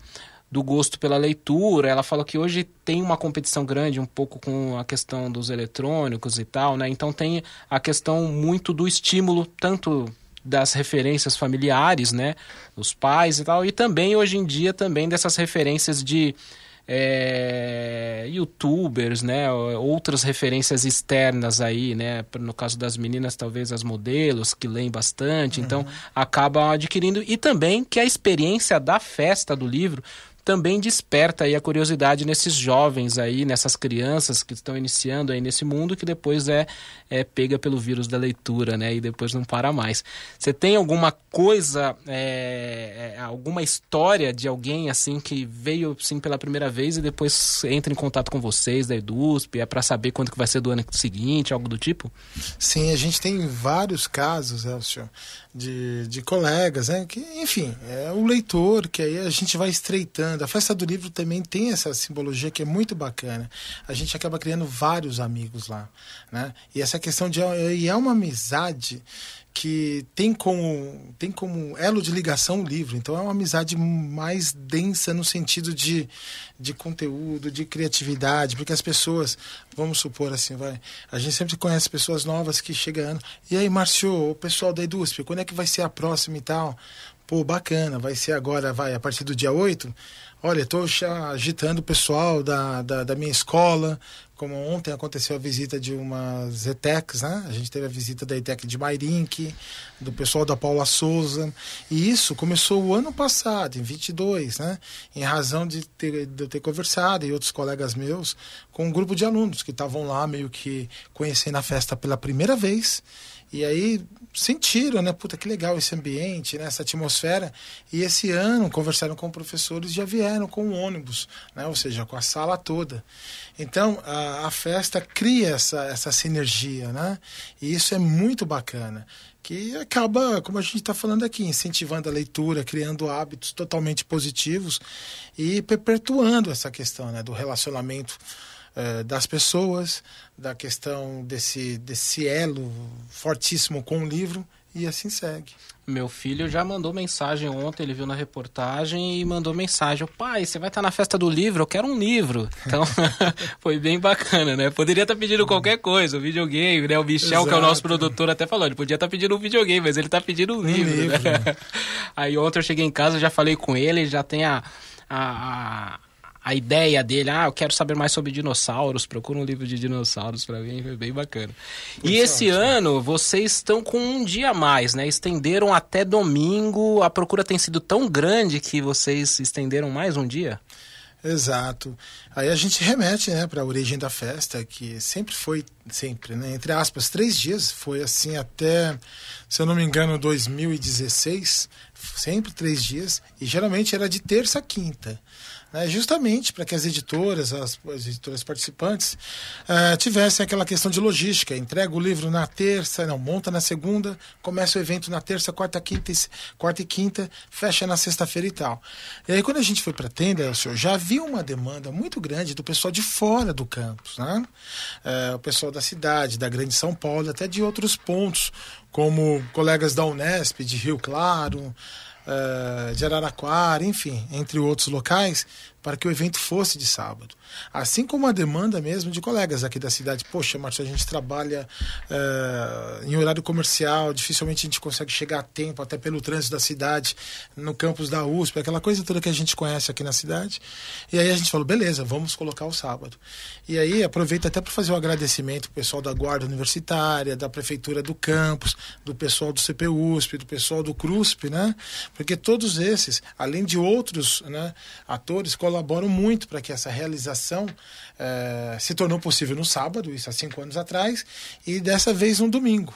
do gosto pela leitura. Ela falou que hoje tem uma competição grande um pouco com a questão dos eletrônicos e tal, né? Então tem a questão muito do estímulo tanto das referências familiares, né, os pais e tal, e também hoje em dia também dessas referências de é, youtubers, né, outras referências externas aí, né, no caso das meninas talvez as modelos que leem bastante, então uhum. então acabam adquirindo e também que a experiência da festa do livro também desperta aí a curiosidade nesses jovens aí, nessas crianças que estão iniciando aí nesse mundo que depois é, é pega pelo vírus da leitura, né? E depois não para mais. Você tem alguma coisa, é, é, alguma história de alguém assim que veio assim pela primeira vez e depois entra em contato com vocês da EDUSP, é para saber quando que vai ser do ano seguinte, algo do tipo? Sim, a gente tem vários casos, Elcio, de, de colegas, né? Que, enfim, é o leitor, que aí a gente vai estreitando. A festa do livro também tem essa simbologia que é muito bacana. A gente acaba criando vários amigos lá, né? E essa questão de e é uma amizade que tem como, tem como elo de ligação o livro. Então é uma amizade mais densa no sentido de, de conteúdo, de criatividade, porque as pessoas, vamos supor assim, vai, a gente sempre conhece pessoas novas que chegam, e aí, Márcio, o pessoal da Edusp, quando é que vai ser a próxima e tal? Pô, bacana, vai ser agora, vai, a partir do dia 8? Olha, estou agitando o pessoal da, da, da, minha escola. Como ontem aconteceu a visita de umas ETECs, né? A gente teve a visita da ETEC de Mairink, do pessoal da Paula Souza. E isso começou o ano passado, em 22, né? Em razão de, ter, de eu ter conversado e outros colegas meus com um grupo de alunos que estavam lá meio que conhecendo a festa pela primeira vez e aí sentiram, né? Puta, que legal esse ambiente, né? essa atmosfera. E esse ano conversaram com professores já vieram com o ônibus, né? ou seja, com a sala toda. Então a, a festa cria essa, essa sinergia, né? E isso é muito bacana que acaba, como a gente está falando aqui, incentivando a leitura, criando hábitos totalmente positivos e perpetuando essa questão né, do relacionamento eh, das pessoas, da questão desse, desse elo fortíssimo com o livro e assim segue. Meu filho já mandou mensagem ontem, ele viu na reportagem e mandou mensagem: Pai, você vai estar na festa do livro? Eu quero um livro. Então, foi bem bacana, né? Poderia estar pedindo qualquer coisa, um videogame, né? O Michel, Exato. que é o nosso produtor, até falou: ele podia estar pedindo um videogame, mas ele está pedindo um livro. Um livro. Né? Aí ontem eu cheguei em casa, já falei com ele, já tem a, a a ideia dele, ah, eu quero saber mais sobre dinossauros, procura um livro de dinossauros para mim, foi bem bacana. e esse ano vocês estão com um dia a mais, né? Estenderam até domingo, a procura tem sido tão grande que vocês estenderam mais um dia? Exato. Aí a gente remete, né, para a origem da festa, que sempre foi, sempre, né, entre aspas, três dias, foi assim até, se eu não me engano, 2016, sempre três dias, e geralmente era de terça a quinta né, justamente para que as editoras, as, as editoras participantes, uh, tivessem aquela questão de logística. Entrega o livro na terça, não, monta na segunda, começa o evento na terça, quarta, quinta, quarta e quinta, fecha na sexta-feira e tal. E aí, quando a gente foi para a tenda, senhor, já havia uma demanda muito grande do pessoal de fora do campus, né? Uh, o pessoal da cidade, da Grande São Paulo, até de outros pontos, como colegas da Unesp, de Rio Claro, uh, de Araraquara, enfim, entre outros locais, para que o evento fosse de sábado. Assim como a demanda mesmo de colegas aqui da cidade. Poxa, Marcia, a gente trabalha uh, em horário comercial, dificilmente a gente consegue chegar a tempo, até pelo trânsito da cidade, no campus da USP, aquela coisa toda que a gente conhece aqui na cidade. E aí a gente falou, beleza, vamos colocar o sábado. E aí aproveita até para fazer um agradecimento pro pessoal da Guarda Universitária, da Prefeitura do Campus, do pessoal do CPUSP, do pessoal do CRUSP, né? Porque todos esses, além de outros né, atores, colaboram muito para que essa realização eh, se tornou possível no sábado, isso há cinco anos atrás, e dessa vez um domingo.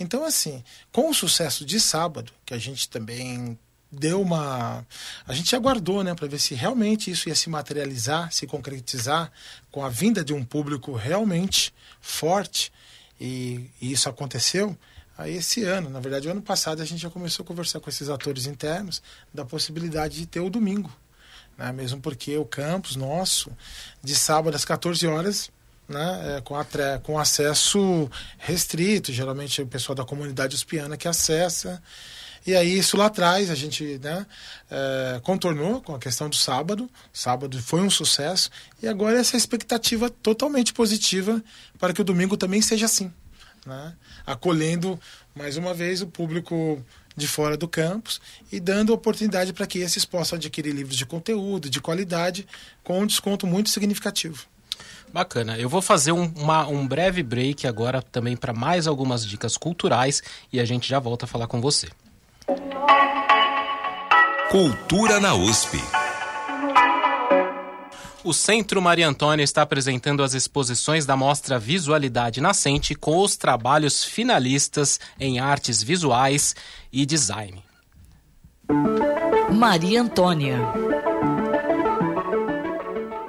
Então, assim, com o sucesso de sábado, que a gente também deu uma. A gente aguardou, né, para ver se realmente isso ia se materializar, se concretizar com a vinda de um público realmente forte, e, e isso aconteceu. Aí esse ano, na verdade, o ano passado a gente já começou a conversar com esses atores internos da possibilidade de ter o domingo né? mesmo porque o campus nosso, de sábado às 14 horas, né? É, com, a, com acesso restrito, geralmente é o pessoal da comunidade uspiana que acessa. E aí, isso lá atrás, a gente né, é, contornou com a questão do sábado. Sábado foi um sucesso. E agora essa expectativa totalmente positiva para que o domingo também seja assim. Né? Acolhendo, mais uma vez, o público de fora do campus e dando oportunidade para que esses possam adquirir livros de conteúdo, de qualidade, com um desconto muito significativo. Bacana. Eu vou fazer um, uma, um breve break agora também para mais algumas dicas culturais e a gente já volta a falar com você. Cultura na USP. O Centro Maria Antônia está apresentando as exposições da mostra Visualidade Nascente com os trabalhos finalistas em artes visuais e design. Maria Antônia.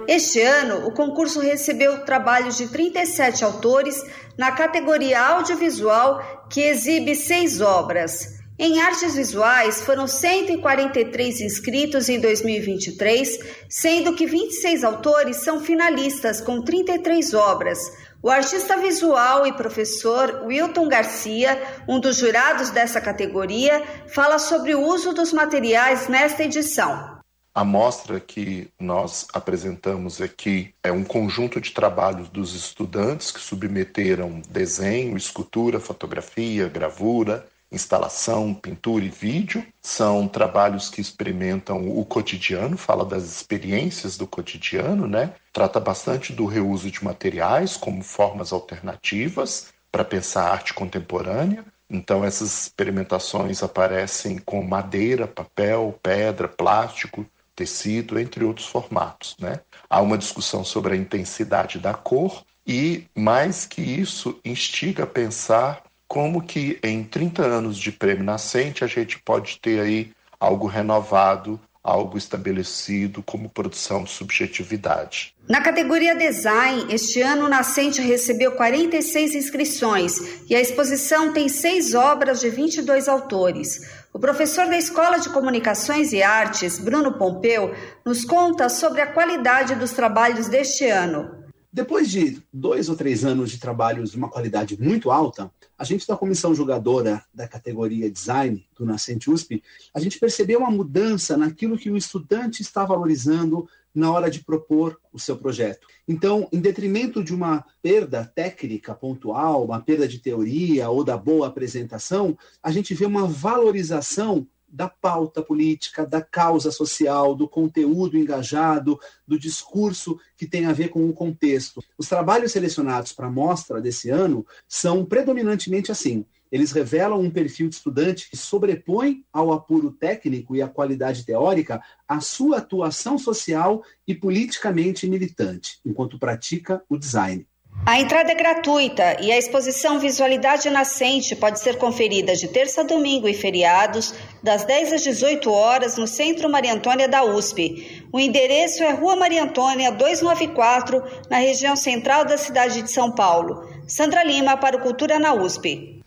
Este ano, o concurso recebeu trabalhos de 37 autores na categoria audiovisual, que exibe seis obras. Em artes visuais, foram 143 inscritos em 2023, sendo que 26 autores são finalistas, com 33 obras. O artista visual e professor Wilton Garcia, um dos jurados dessa categoria, fala sobre o uso dos materiais nesta edição. A mostra que nós apresentamos aqui é um conjunto de trabalhos dos estudantes que submeteram desenho, escultura, fotografia, gravura, instalação, pintura e vídeo. São trabalhos que experimentam o cotidiano, fala das experiências do cotidiano, né? Trata bastante do reuso de materiais como formas alternativas para pensar a arte contemporânea. Então essas experimentações aparecem com madeira, papel, pedra, plástico, tecido, entre outros formatos, né? Há uma discussão sobre a intensidade da cor e mais que isso instiga a pensar como que em 30 anos de prêmio nascente a gente pode ter aí algo renovado, algo estabelecido como produção de subjetividade. Na categoria Design, este ano o Nascente recebeu 46 inscrições e a exposição tem seis obras de 22 autores. O professor da Escola de Comunicações e Artes, Bruno Pompeu, nos conta sobre a qualidade dos trabalhos deste ano. Depois de dois ou três anos de trabalhos de uma qualidade muito alta, a gente da comissão julgadora da categoria design do Nascente USP, a gente percebeu uma mudança naquilo que o estudante está valorizando na hora de propor o seu projeto. Então, em detrimento de uma perda técnica pontual, uma perda de teoria ou da boa apresentação, a gente vê uma valorização da pauta política, da causa social, do conteúdo engajado, do discurso que tem a ver com o contexto. Os trabalhos selecionados para a mostra desse ano são predominantemente assim. Eles revelam um perfil de estudante que sobrepõe ao apuro técnico e à qualidade teórica a sua atuação social e politicamente militante, enquanto pratica o design. A entrada é gratuita e a exposição Visualidade Nascente pode ser conferida de terça a domingo e feriados, das 10 às 18 horas, no Centro Maria Antônia da USP. O endereço é Rua Maria Antônia 294, na região central da cidade de São Paulo. Sandra Lima, para o Cultura na USP.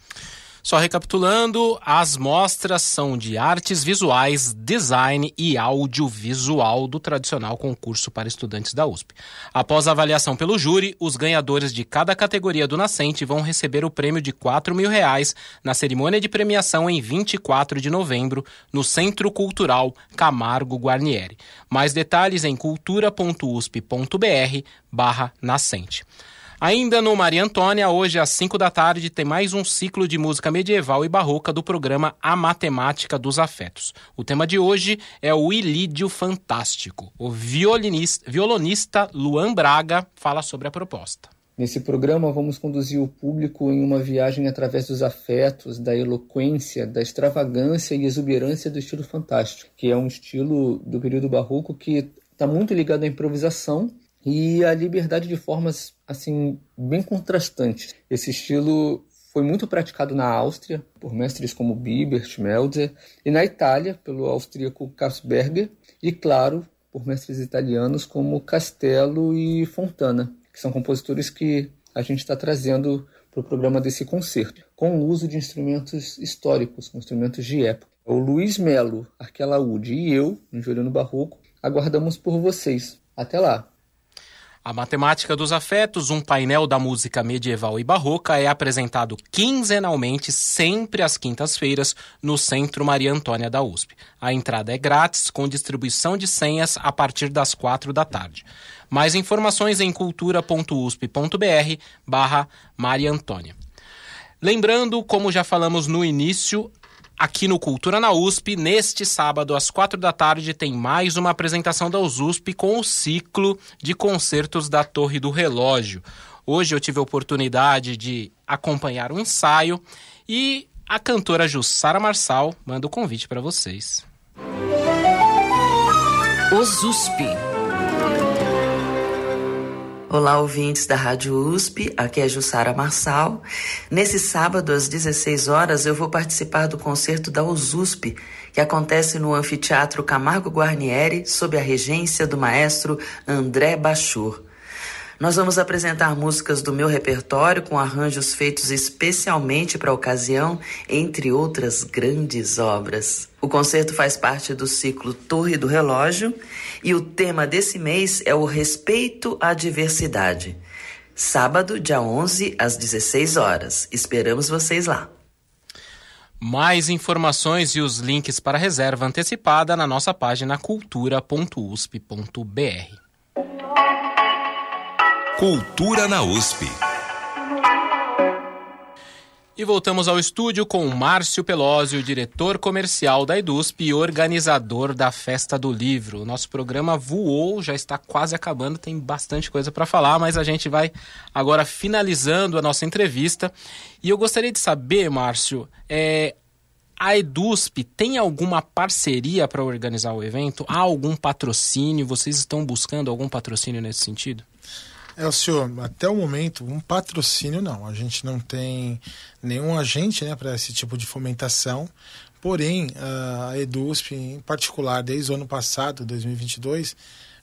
Só recapitulando, as mostras são de artes visuais, design e audiovisual do tradicional concurso para estudantes da USP. Após avaliação pelo júri, os ganhadores de cada categoria do Nascente vão receber o prêmio de 4 mil reais na cerimônia de premiação em 24 de novembro, no Centro Cultural Camargo Guarnieri. Mais detalhes em cultura.usp.br barra nascente. Ainda no Maria Antônia, hoje às 5 da tarde, tem mais um ciclo de música medieval e barroca do programa A Matemática dos Afetos. O tema de hoje é o Ilídio Fantástico. O violinista, violonista Luan Braga fala sobre a proposta. Nesse programa, vamos conduzir o público em uma viagem através dos afetos, da eloquência, da extravagância e exuberância do estilo fantástico, que é um estilo do período barroco que está muito ligado à improvisação e à liberdade de formas assim bem contrastantes. Esse estilo foi muito praticado na Áustria por mestres como Bibert, Melzer e na Itália pelo austríaco Karsberger e claro por mestres italianos como Castello e Fontana, que são compositores que a gente está trazendo para o programa desse concerto, com o uso de instrumentos históricos, instrumentos de época. O Luiz Melo, Arquelaúde e eu, no Violino Barroco, aguardamos por vocês. Até lá! A Matemática dos Afetos, um painel da música medieval e barroca, é apresentado quinzenalmente, sempre às quintas-feiras, no Centro Maria Antônia da USP. A entrada é grátis, com distribuição de senhas a partir das quatro da tarde. Mais informações em cultura.usp.br barra Maria Antônia. Lembrando, como já falamos no início, aqui no Cultura na USP. Neste sábado, às quatro da tarde, tem mais uma apresentação da USP com o ciclo de concertos da Torre do Relógio. Hoje eu tive a oportunidade de acompanhar o um ensaio e a cantora Jussara Marçal manda o convite para vocês. Os USP. Olá, ouvintes da Rádio USP, aqui é Jussara Marçal. Nesse sábado, às 16 horas, eu vou participar do concerto da USUSP, que acontece no Anfiteatro Camargo Guarnieri, sob a regência do maestro André Bachur. Nós vamos apresentar músicas do meu repertório com arranjos feitos especialmente para a ocasião, entre outras grandes obras. O concerto faz parte do ciclo Torre do Relógio e o tema desse mês é o respeito à diversidade. Sábado, dia 11, às 16 horas. Esperamos vocês lá. Mais informações e os links para reserva antecipada na nossa página cultura.usp.br. Cultura na USP. E voltamos ao estúdio com Márcio Pelósio, diretor comercial da EDUSP e organizador da Festa do Livro. O nosso programa voou, já está quase acabando, tem bastante coisa para falar, mas a gente vai agora finalizando a nossa entrevista. E eu gostaria de saber, Márcio, é, a EDUSP tem alguma parceria para organizar o evento? Há algum patrocínio? Vocês estão buscando algum patrocínio nesse sentido? É, o senhor, até o momento, um patrocínio não. A gente não tem nenhum agente né, para esse tipo de fomentação. Porém, a EDUSP, em particular, desde o ano passado, 2022,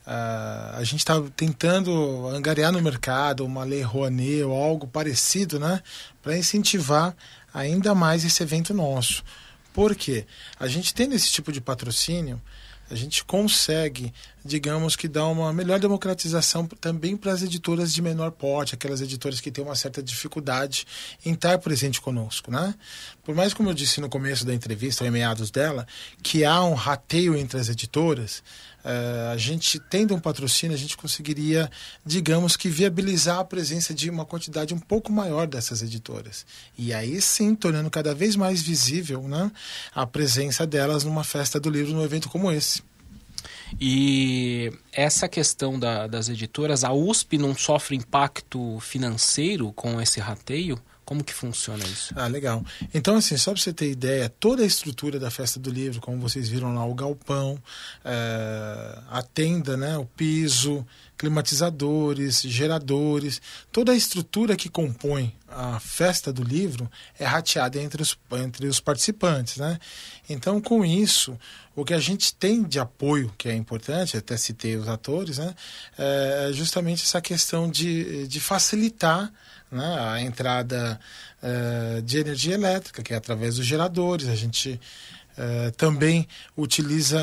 a gente está tentando angariar no mercado uma lei Rouanet ou algo parecido, né, para incentivar ainda mais esse evento nosso. Por quê? A gente tendo esse tipo de patrocínio, a gente consegue, digamos que dar uma melhor democratização também para as editoras de menor porte, aquelas editoras que têm uma certa dificuldade em estar presente conosco, né? Por mais como eu disse no começo da entrevista, ou em meados dela, que há um rateio entre as editoras, Uh, a gente tendo um patrocínio, a gente conseguiria, digamos que, viabilizar a presença de uma quantidade um pouco maior dessas editoras. E aí sim, tornando cada vez mais visível né, a presença delas numa festa do livro, num evento como esse. E essa questão da, das editoras, a USP não sofre impacto financeiro com esse rateio? Como que funciona isso? Ah, legal. Então, assim, só para você ter ideia, toda a estrutura da Festa do Livro, como vocês viram lá, o galpão, é, a tenda, né, o piso, climatizadores, geradores, toda a estrutura que compõe a festa do livro é rateada entre os, entre os participantes. Né? Então, com isso, o que a gente tem de apoio, que é importante, até citei os atores, né? é justamente essa questão de, de facilitar né, a entrada é, de energia elétrica, que é através dos geradores. A gente é, também utiliza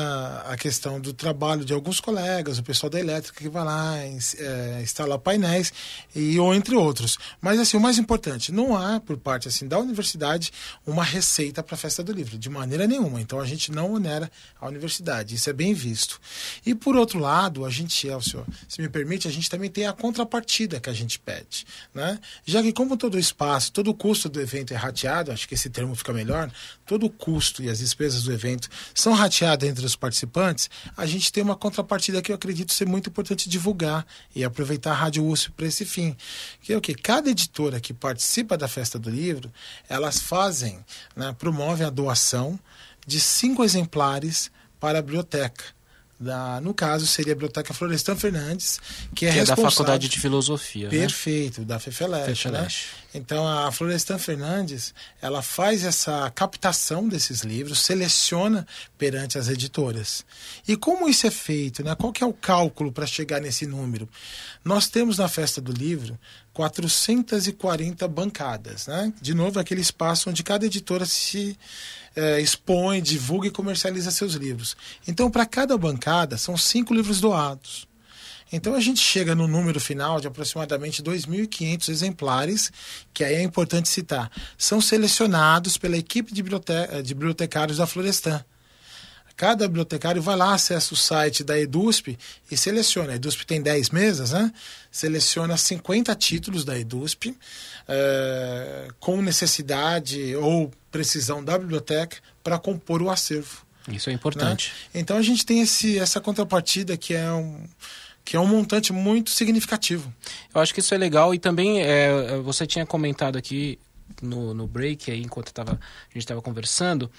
a questão do trabalho de alguns colegas, o pessoal da elétrica que vai lá é, instalar painéis e ou entre outros. Mas assim, o mais importante, não há por parte assim da universidade uma receita para a festa do livro, de maneira nenhuma. Então a gente não onera a universidade, isso é bem visto. E por outro lado, a gente, Elcio, se me permite, a gente também tem a contrapartida que a gente pede, né? Já que como todo o espaço, todo o custo do evento é rateado, acho que esse termo fica melhor, todo o custo e as despesas despesas do evento são rateadas entre os participantes, a gente tem uma contrapartida que eu acredito ser muito importante divulgar e aproveitar a Rádio USP para esse fim. Que é o que? Cada editora que participa da Festa do Livro, elas fazem, né, promovem a doação de cinco exemplares para a biblioteca da, no caso, seria a Biblioteca Florestan Fernandes, que é, que é da Faculdade de Filosofia. Né? Perfeito, né? da FEFELESH. Né? Então, a Florestan Fernandes, ela faz essa captação desses livros, seleciona perante as editoras. E como isso é feito? Né? Qual que é o cálculo para chegar nesse número? Nós temos na Festa do Livro 440 bancadas. Né? De novo, aquele espaço onde cada editora se é, expõe, divulga e comercializa seus livros. Então, para cada bancada, são cinco livros doados. Então a gente chega no número final de aproximadamente 2.500 exemplares, que aí é importante citar. São selecionados pela equipe de, biblioteca, de bibliotecários da Florestan. Cada bibliotecário vai lá, acessa o site da EDUSP e seleciona. A EDUSP tem 10 mesas, né? Seleciona 50 títulos da EDUSP é, com necessidade ou precisão da biblioteca para compor o acervo. Isso é importante. Né? Então a gente tem esse, essa contrapartida que é um que é um montante muito significativo. Eu acho que isso é legal e também é, você tinha comentado aqui no, no break aí enquanto tava, a gente estava conversando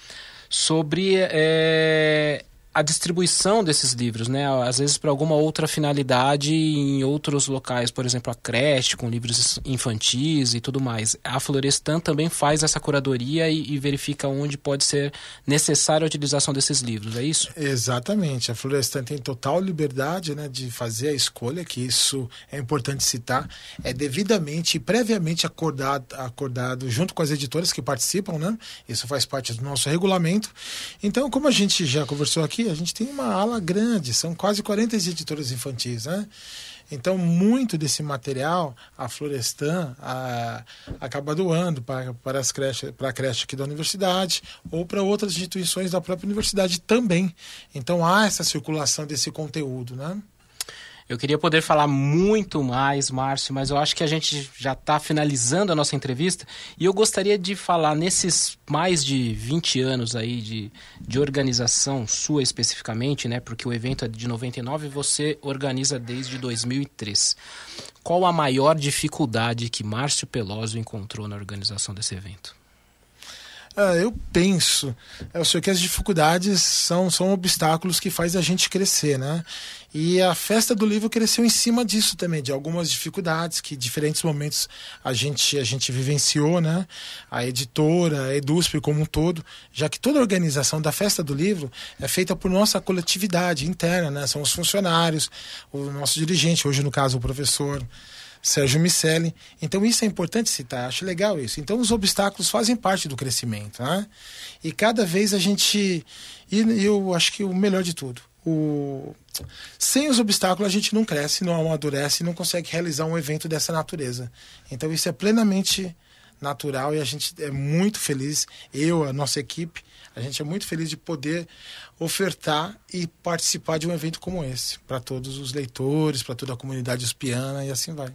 sobre é, a distribuição desses livros, né? Às vezes para alguma outra finalidade em outros locais, por exemplo, a creche com livros infantis e tudo mais. A Florestan também faz essa curadoria e, e verifica onde pode ser necessária a utilização desses livros, é isso? Exatamente. A Florestan tem total liberdade, né, de fazer a escolha, que isso é importante citar, é devidamente e previamente acordado, acordado junto com as editoras que participam, né? Isso faz parte do nosso regulamento. Então, como a gente já conversou aqui aqui a gente tem uma ala grande, são quase 40 editoras infantis, né? Então, muito desse material a Florestan a, acaba doando para, para, as creches, para a creche aqui da universidade ou para outras instituições da própria universidade também. Então, há essa circulação desse conteúdo, né? Eu queria poder falar muito mais, Márcio, mas eu acho que a gente já está finalizando a nossa entrevista e eu gostaria de falar nesses mais de 20 anos aí de, de organização sua especificamente, né? Porque o evento é de 99 e você organiza desde 2003. Qual a maior dificuldade que Márcio Peloso encontrou na organização desse evento? Ah, eu penso, eu sei que as dificuldades são, são obstáculos que faz a gente crescer, né? E a festa do livro cresceu em cima disso também, de algumas dificuldades que diferentes momentos a gente, a gente vivenciou, né? A editora, a Edusp como um todo, já que toda a organização da festa do livro é feita por nossa coletividade interna, né? São os funcionários, o nosso dirigente, hoje no caso o professor Sérgio Miceli. Então isso é importante citar, acho legal isso. Então os obstáculos fazem parte do crescimento, né? E cada vez a gente e eu acho que o melhor de tudo, o... Sem os obstáculos a gente não cresce, não amadurece não consegue realizar um evento dessa natureza. Então isso é plenamente natural e a gente é muito feliz, eu, a nossa equipe, a gente é muito feliz de poder ofertar e participar de um evento como esse, para todos os leitores, para toda a comunidade uspiana e assim vai.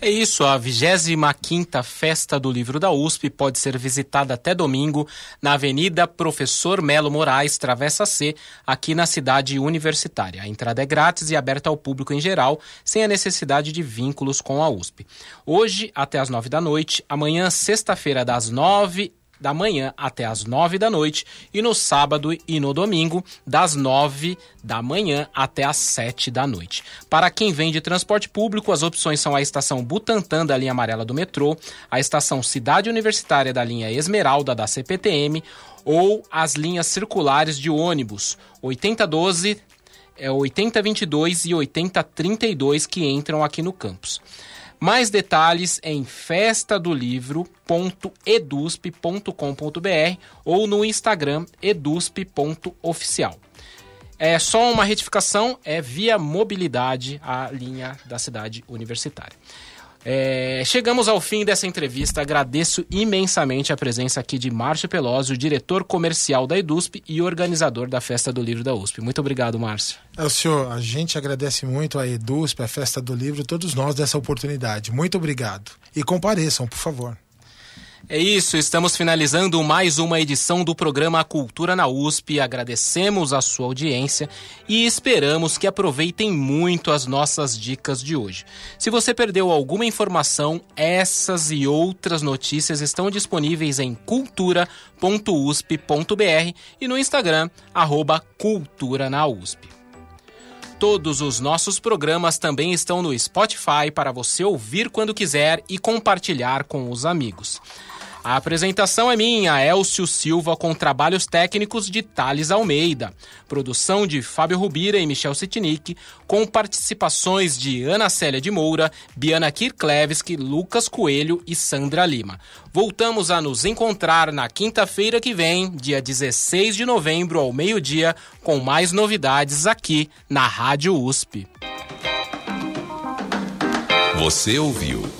É isso, a 25ª Festa do Livro da USP pode ser visitada até domingo na Avenida Professor Melo Moraes, Travessa C, aqui na cidade universitária. A entrada é grátis e aberta ao público em geral, sem a necessidade de vínculos com a USP. Hoje, até às nove da noite, amanhã, sexta-feira, das nove da manhã até as 9 da noite e no sábado e no domingo das 9 da manhã até as 7 da noite. Para quem vem de transporte público, as opções são a estação Butantã da linha amarela do metrô, a estação Cidade Universitária da linha Esmeralda da CPTM ou as linhas circulares de ônibus 8012 é 8022 e 8032 que entram aqui no campus. Mais detalhes em festadolivro.edusp.com.br ou no Instagram edusp.oficial. É só uma retificação, é via mobilidade a linha da cidade universitária. É, chegamos ao fim dessa entrevista. Agradeço imensamente a presença aqui de Márcio Pelosi, diretor comercial da EDUSP e organizador da Festa do Livro da USP. Muito obrigado, Márcio. É, senhor, a gente agradece muito a EDUSP, a Festa do Livro, todos nós dessa oportunidade. Muito obrigado. E compareçam, por favor. É isso, estamos finalizando mais uma edição do programa Cultura na USP. Agradecemos a sua audiência e esperamos que aproveitem muito as nossas dicas de hoje. Se você perdeu alguma informação, essas e outras notícias estão disponíveis em cultura.usp.br e no Instagram, arroba Cultura na USP. Todos os nossos programas também estão no Spotify para você ouvir quando quiser e compartilhar com os amigos. A apresentação é minha, Elcio Silva, com trabalhos técnicos de Thales Almeida. Produção de Fábio Rubira e Michel Sitnik, com participações de Ana Célia de Moura, Biana Kirklevski, Lucas Coelho e Sandra Lima. Voltamos a nos encontrar na quinta-feira que vem, dia 16 de novembro, ao meio-dia, com mais novidades aqui na Rádio USP. Você ouviu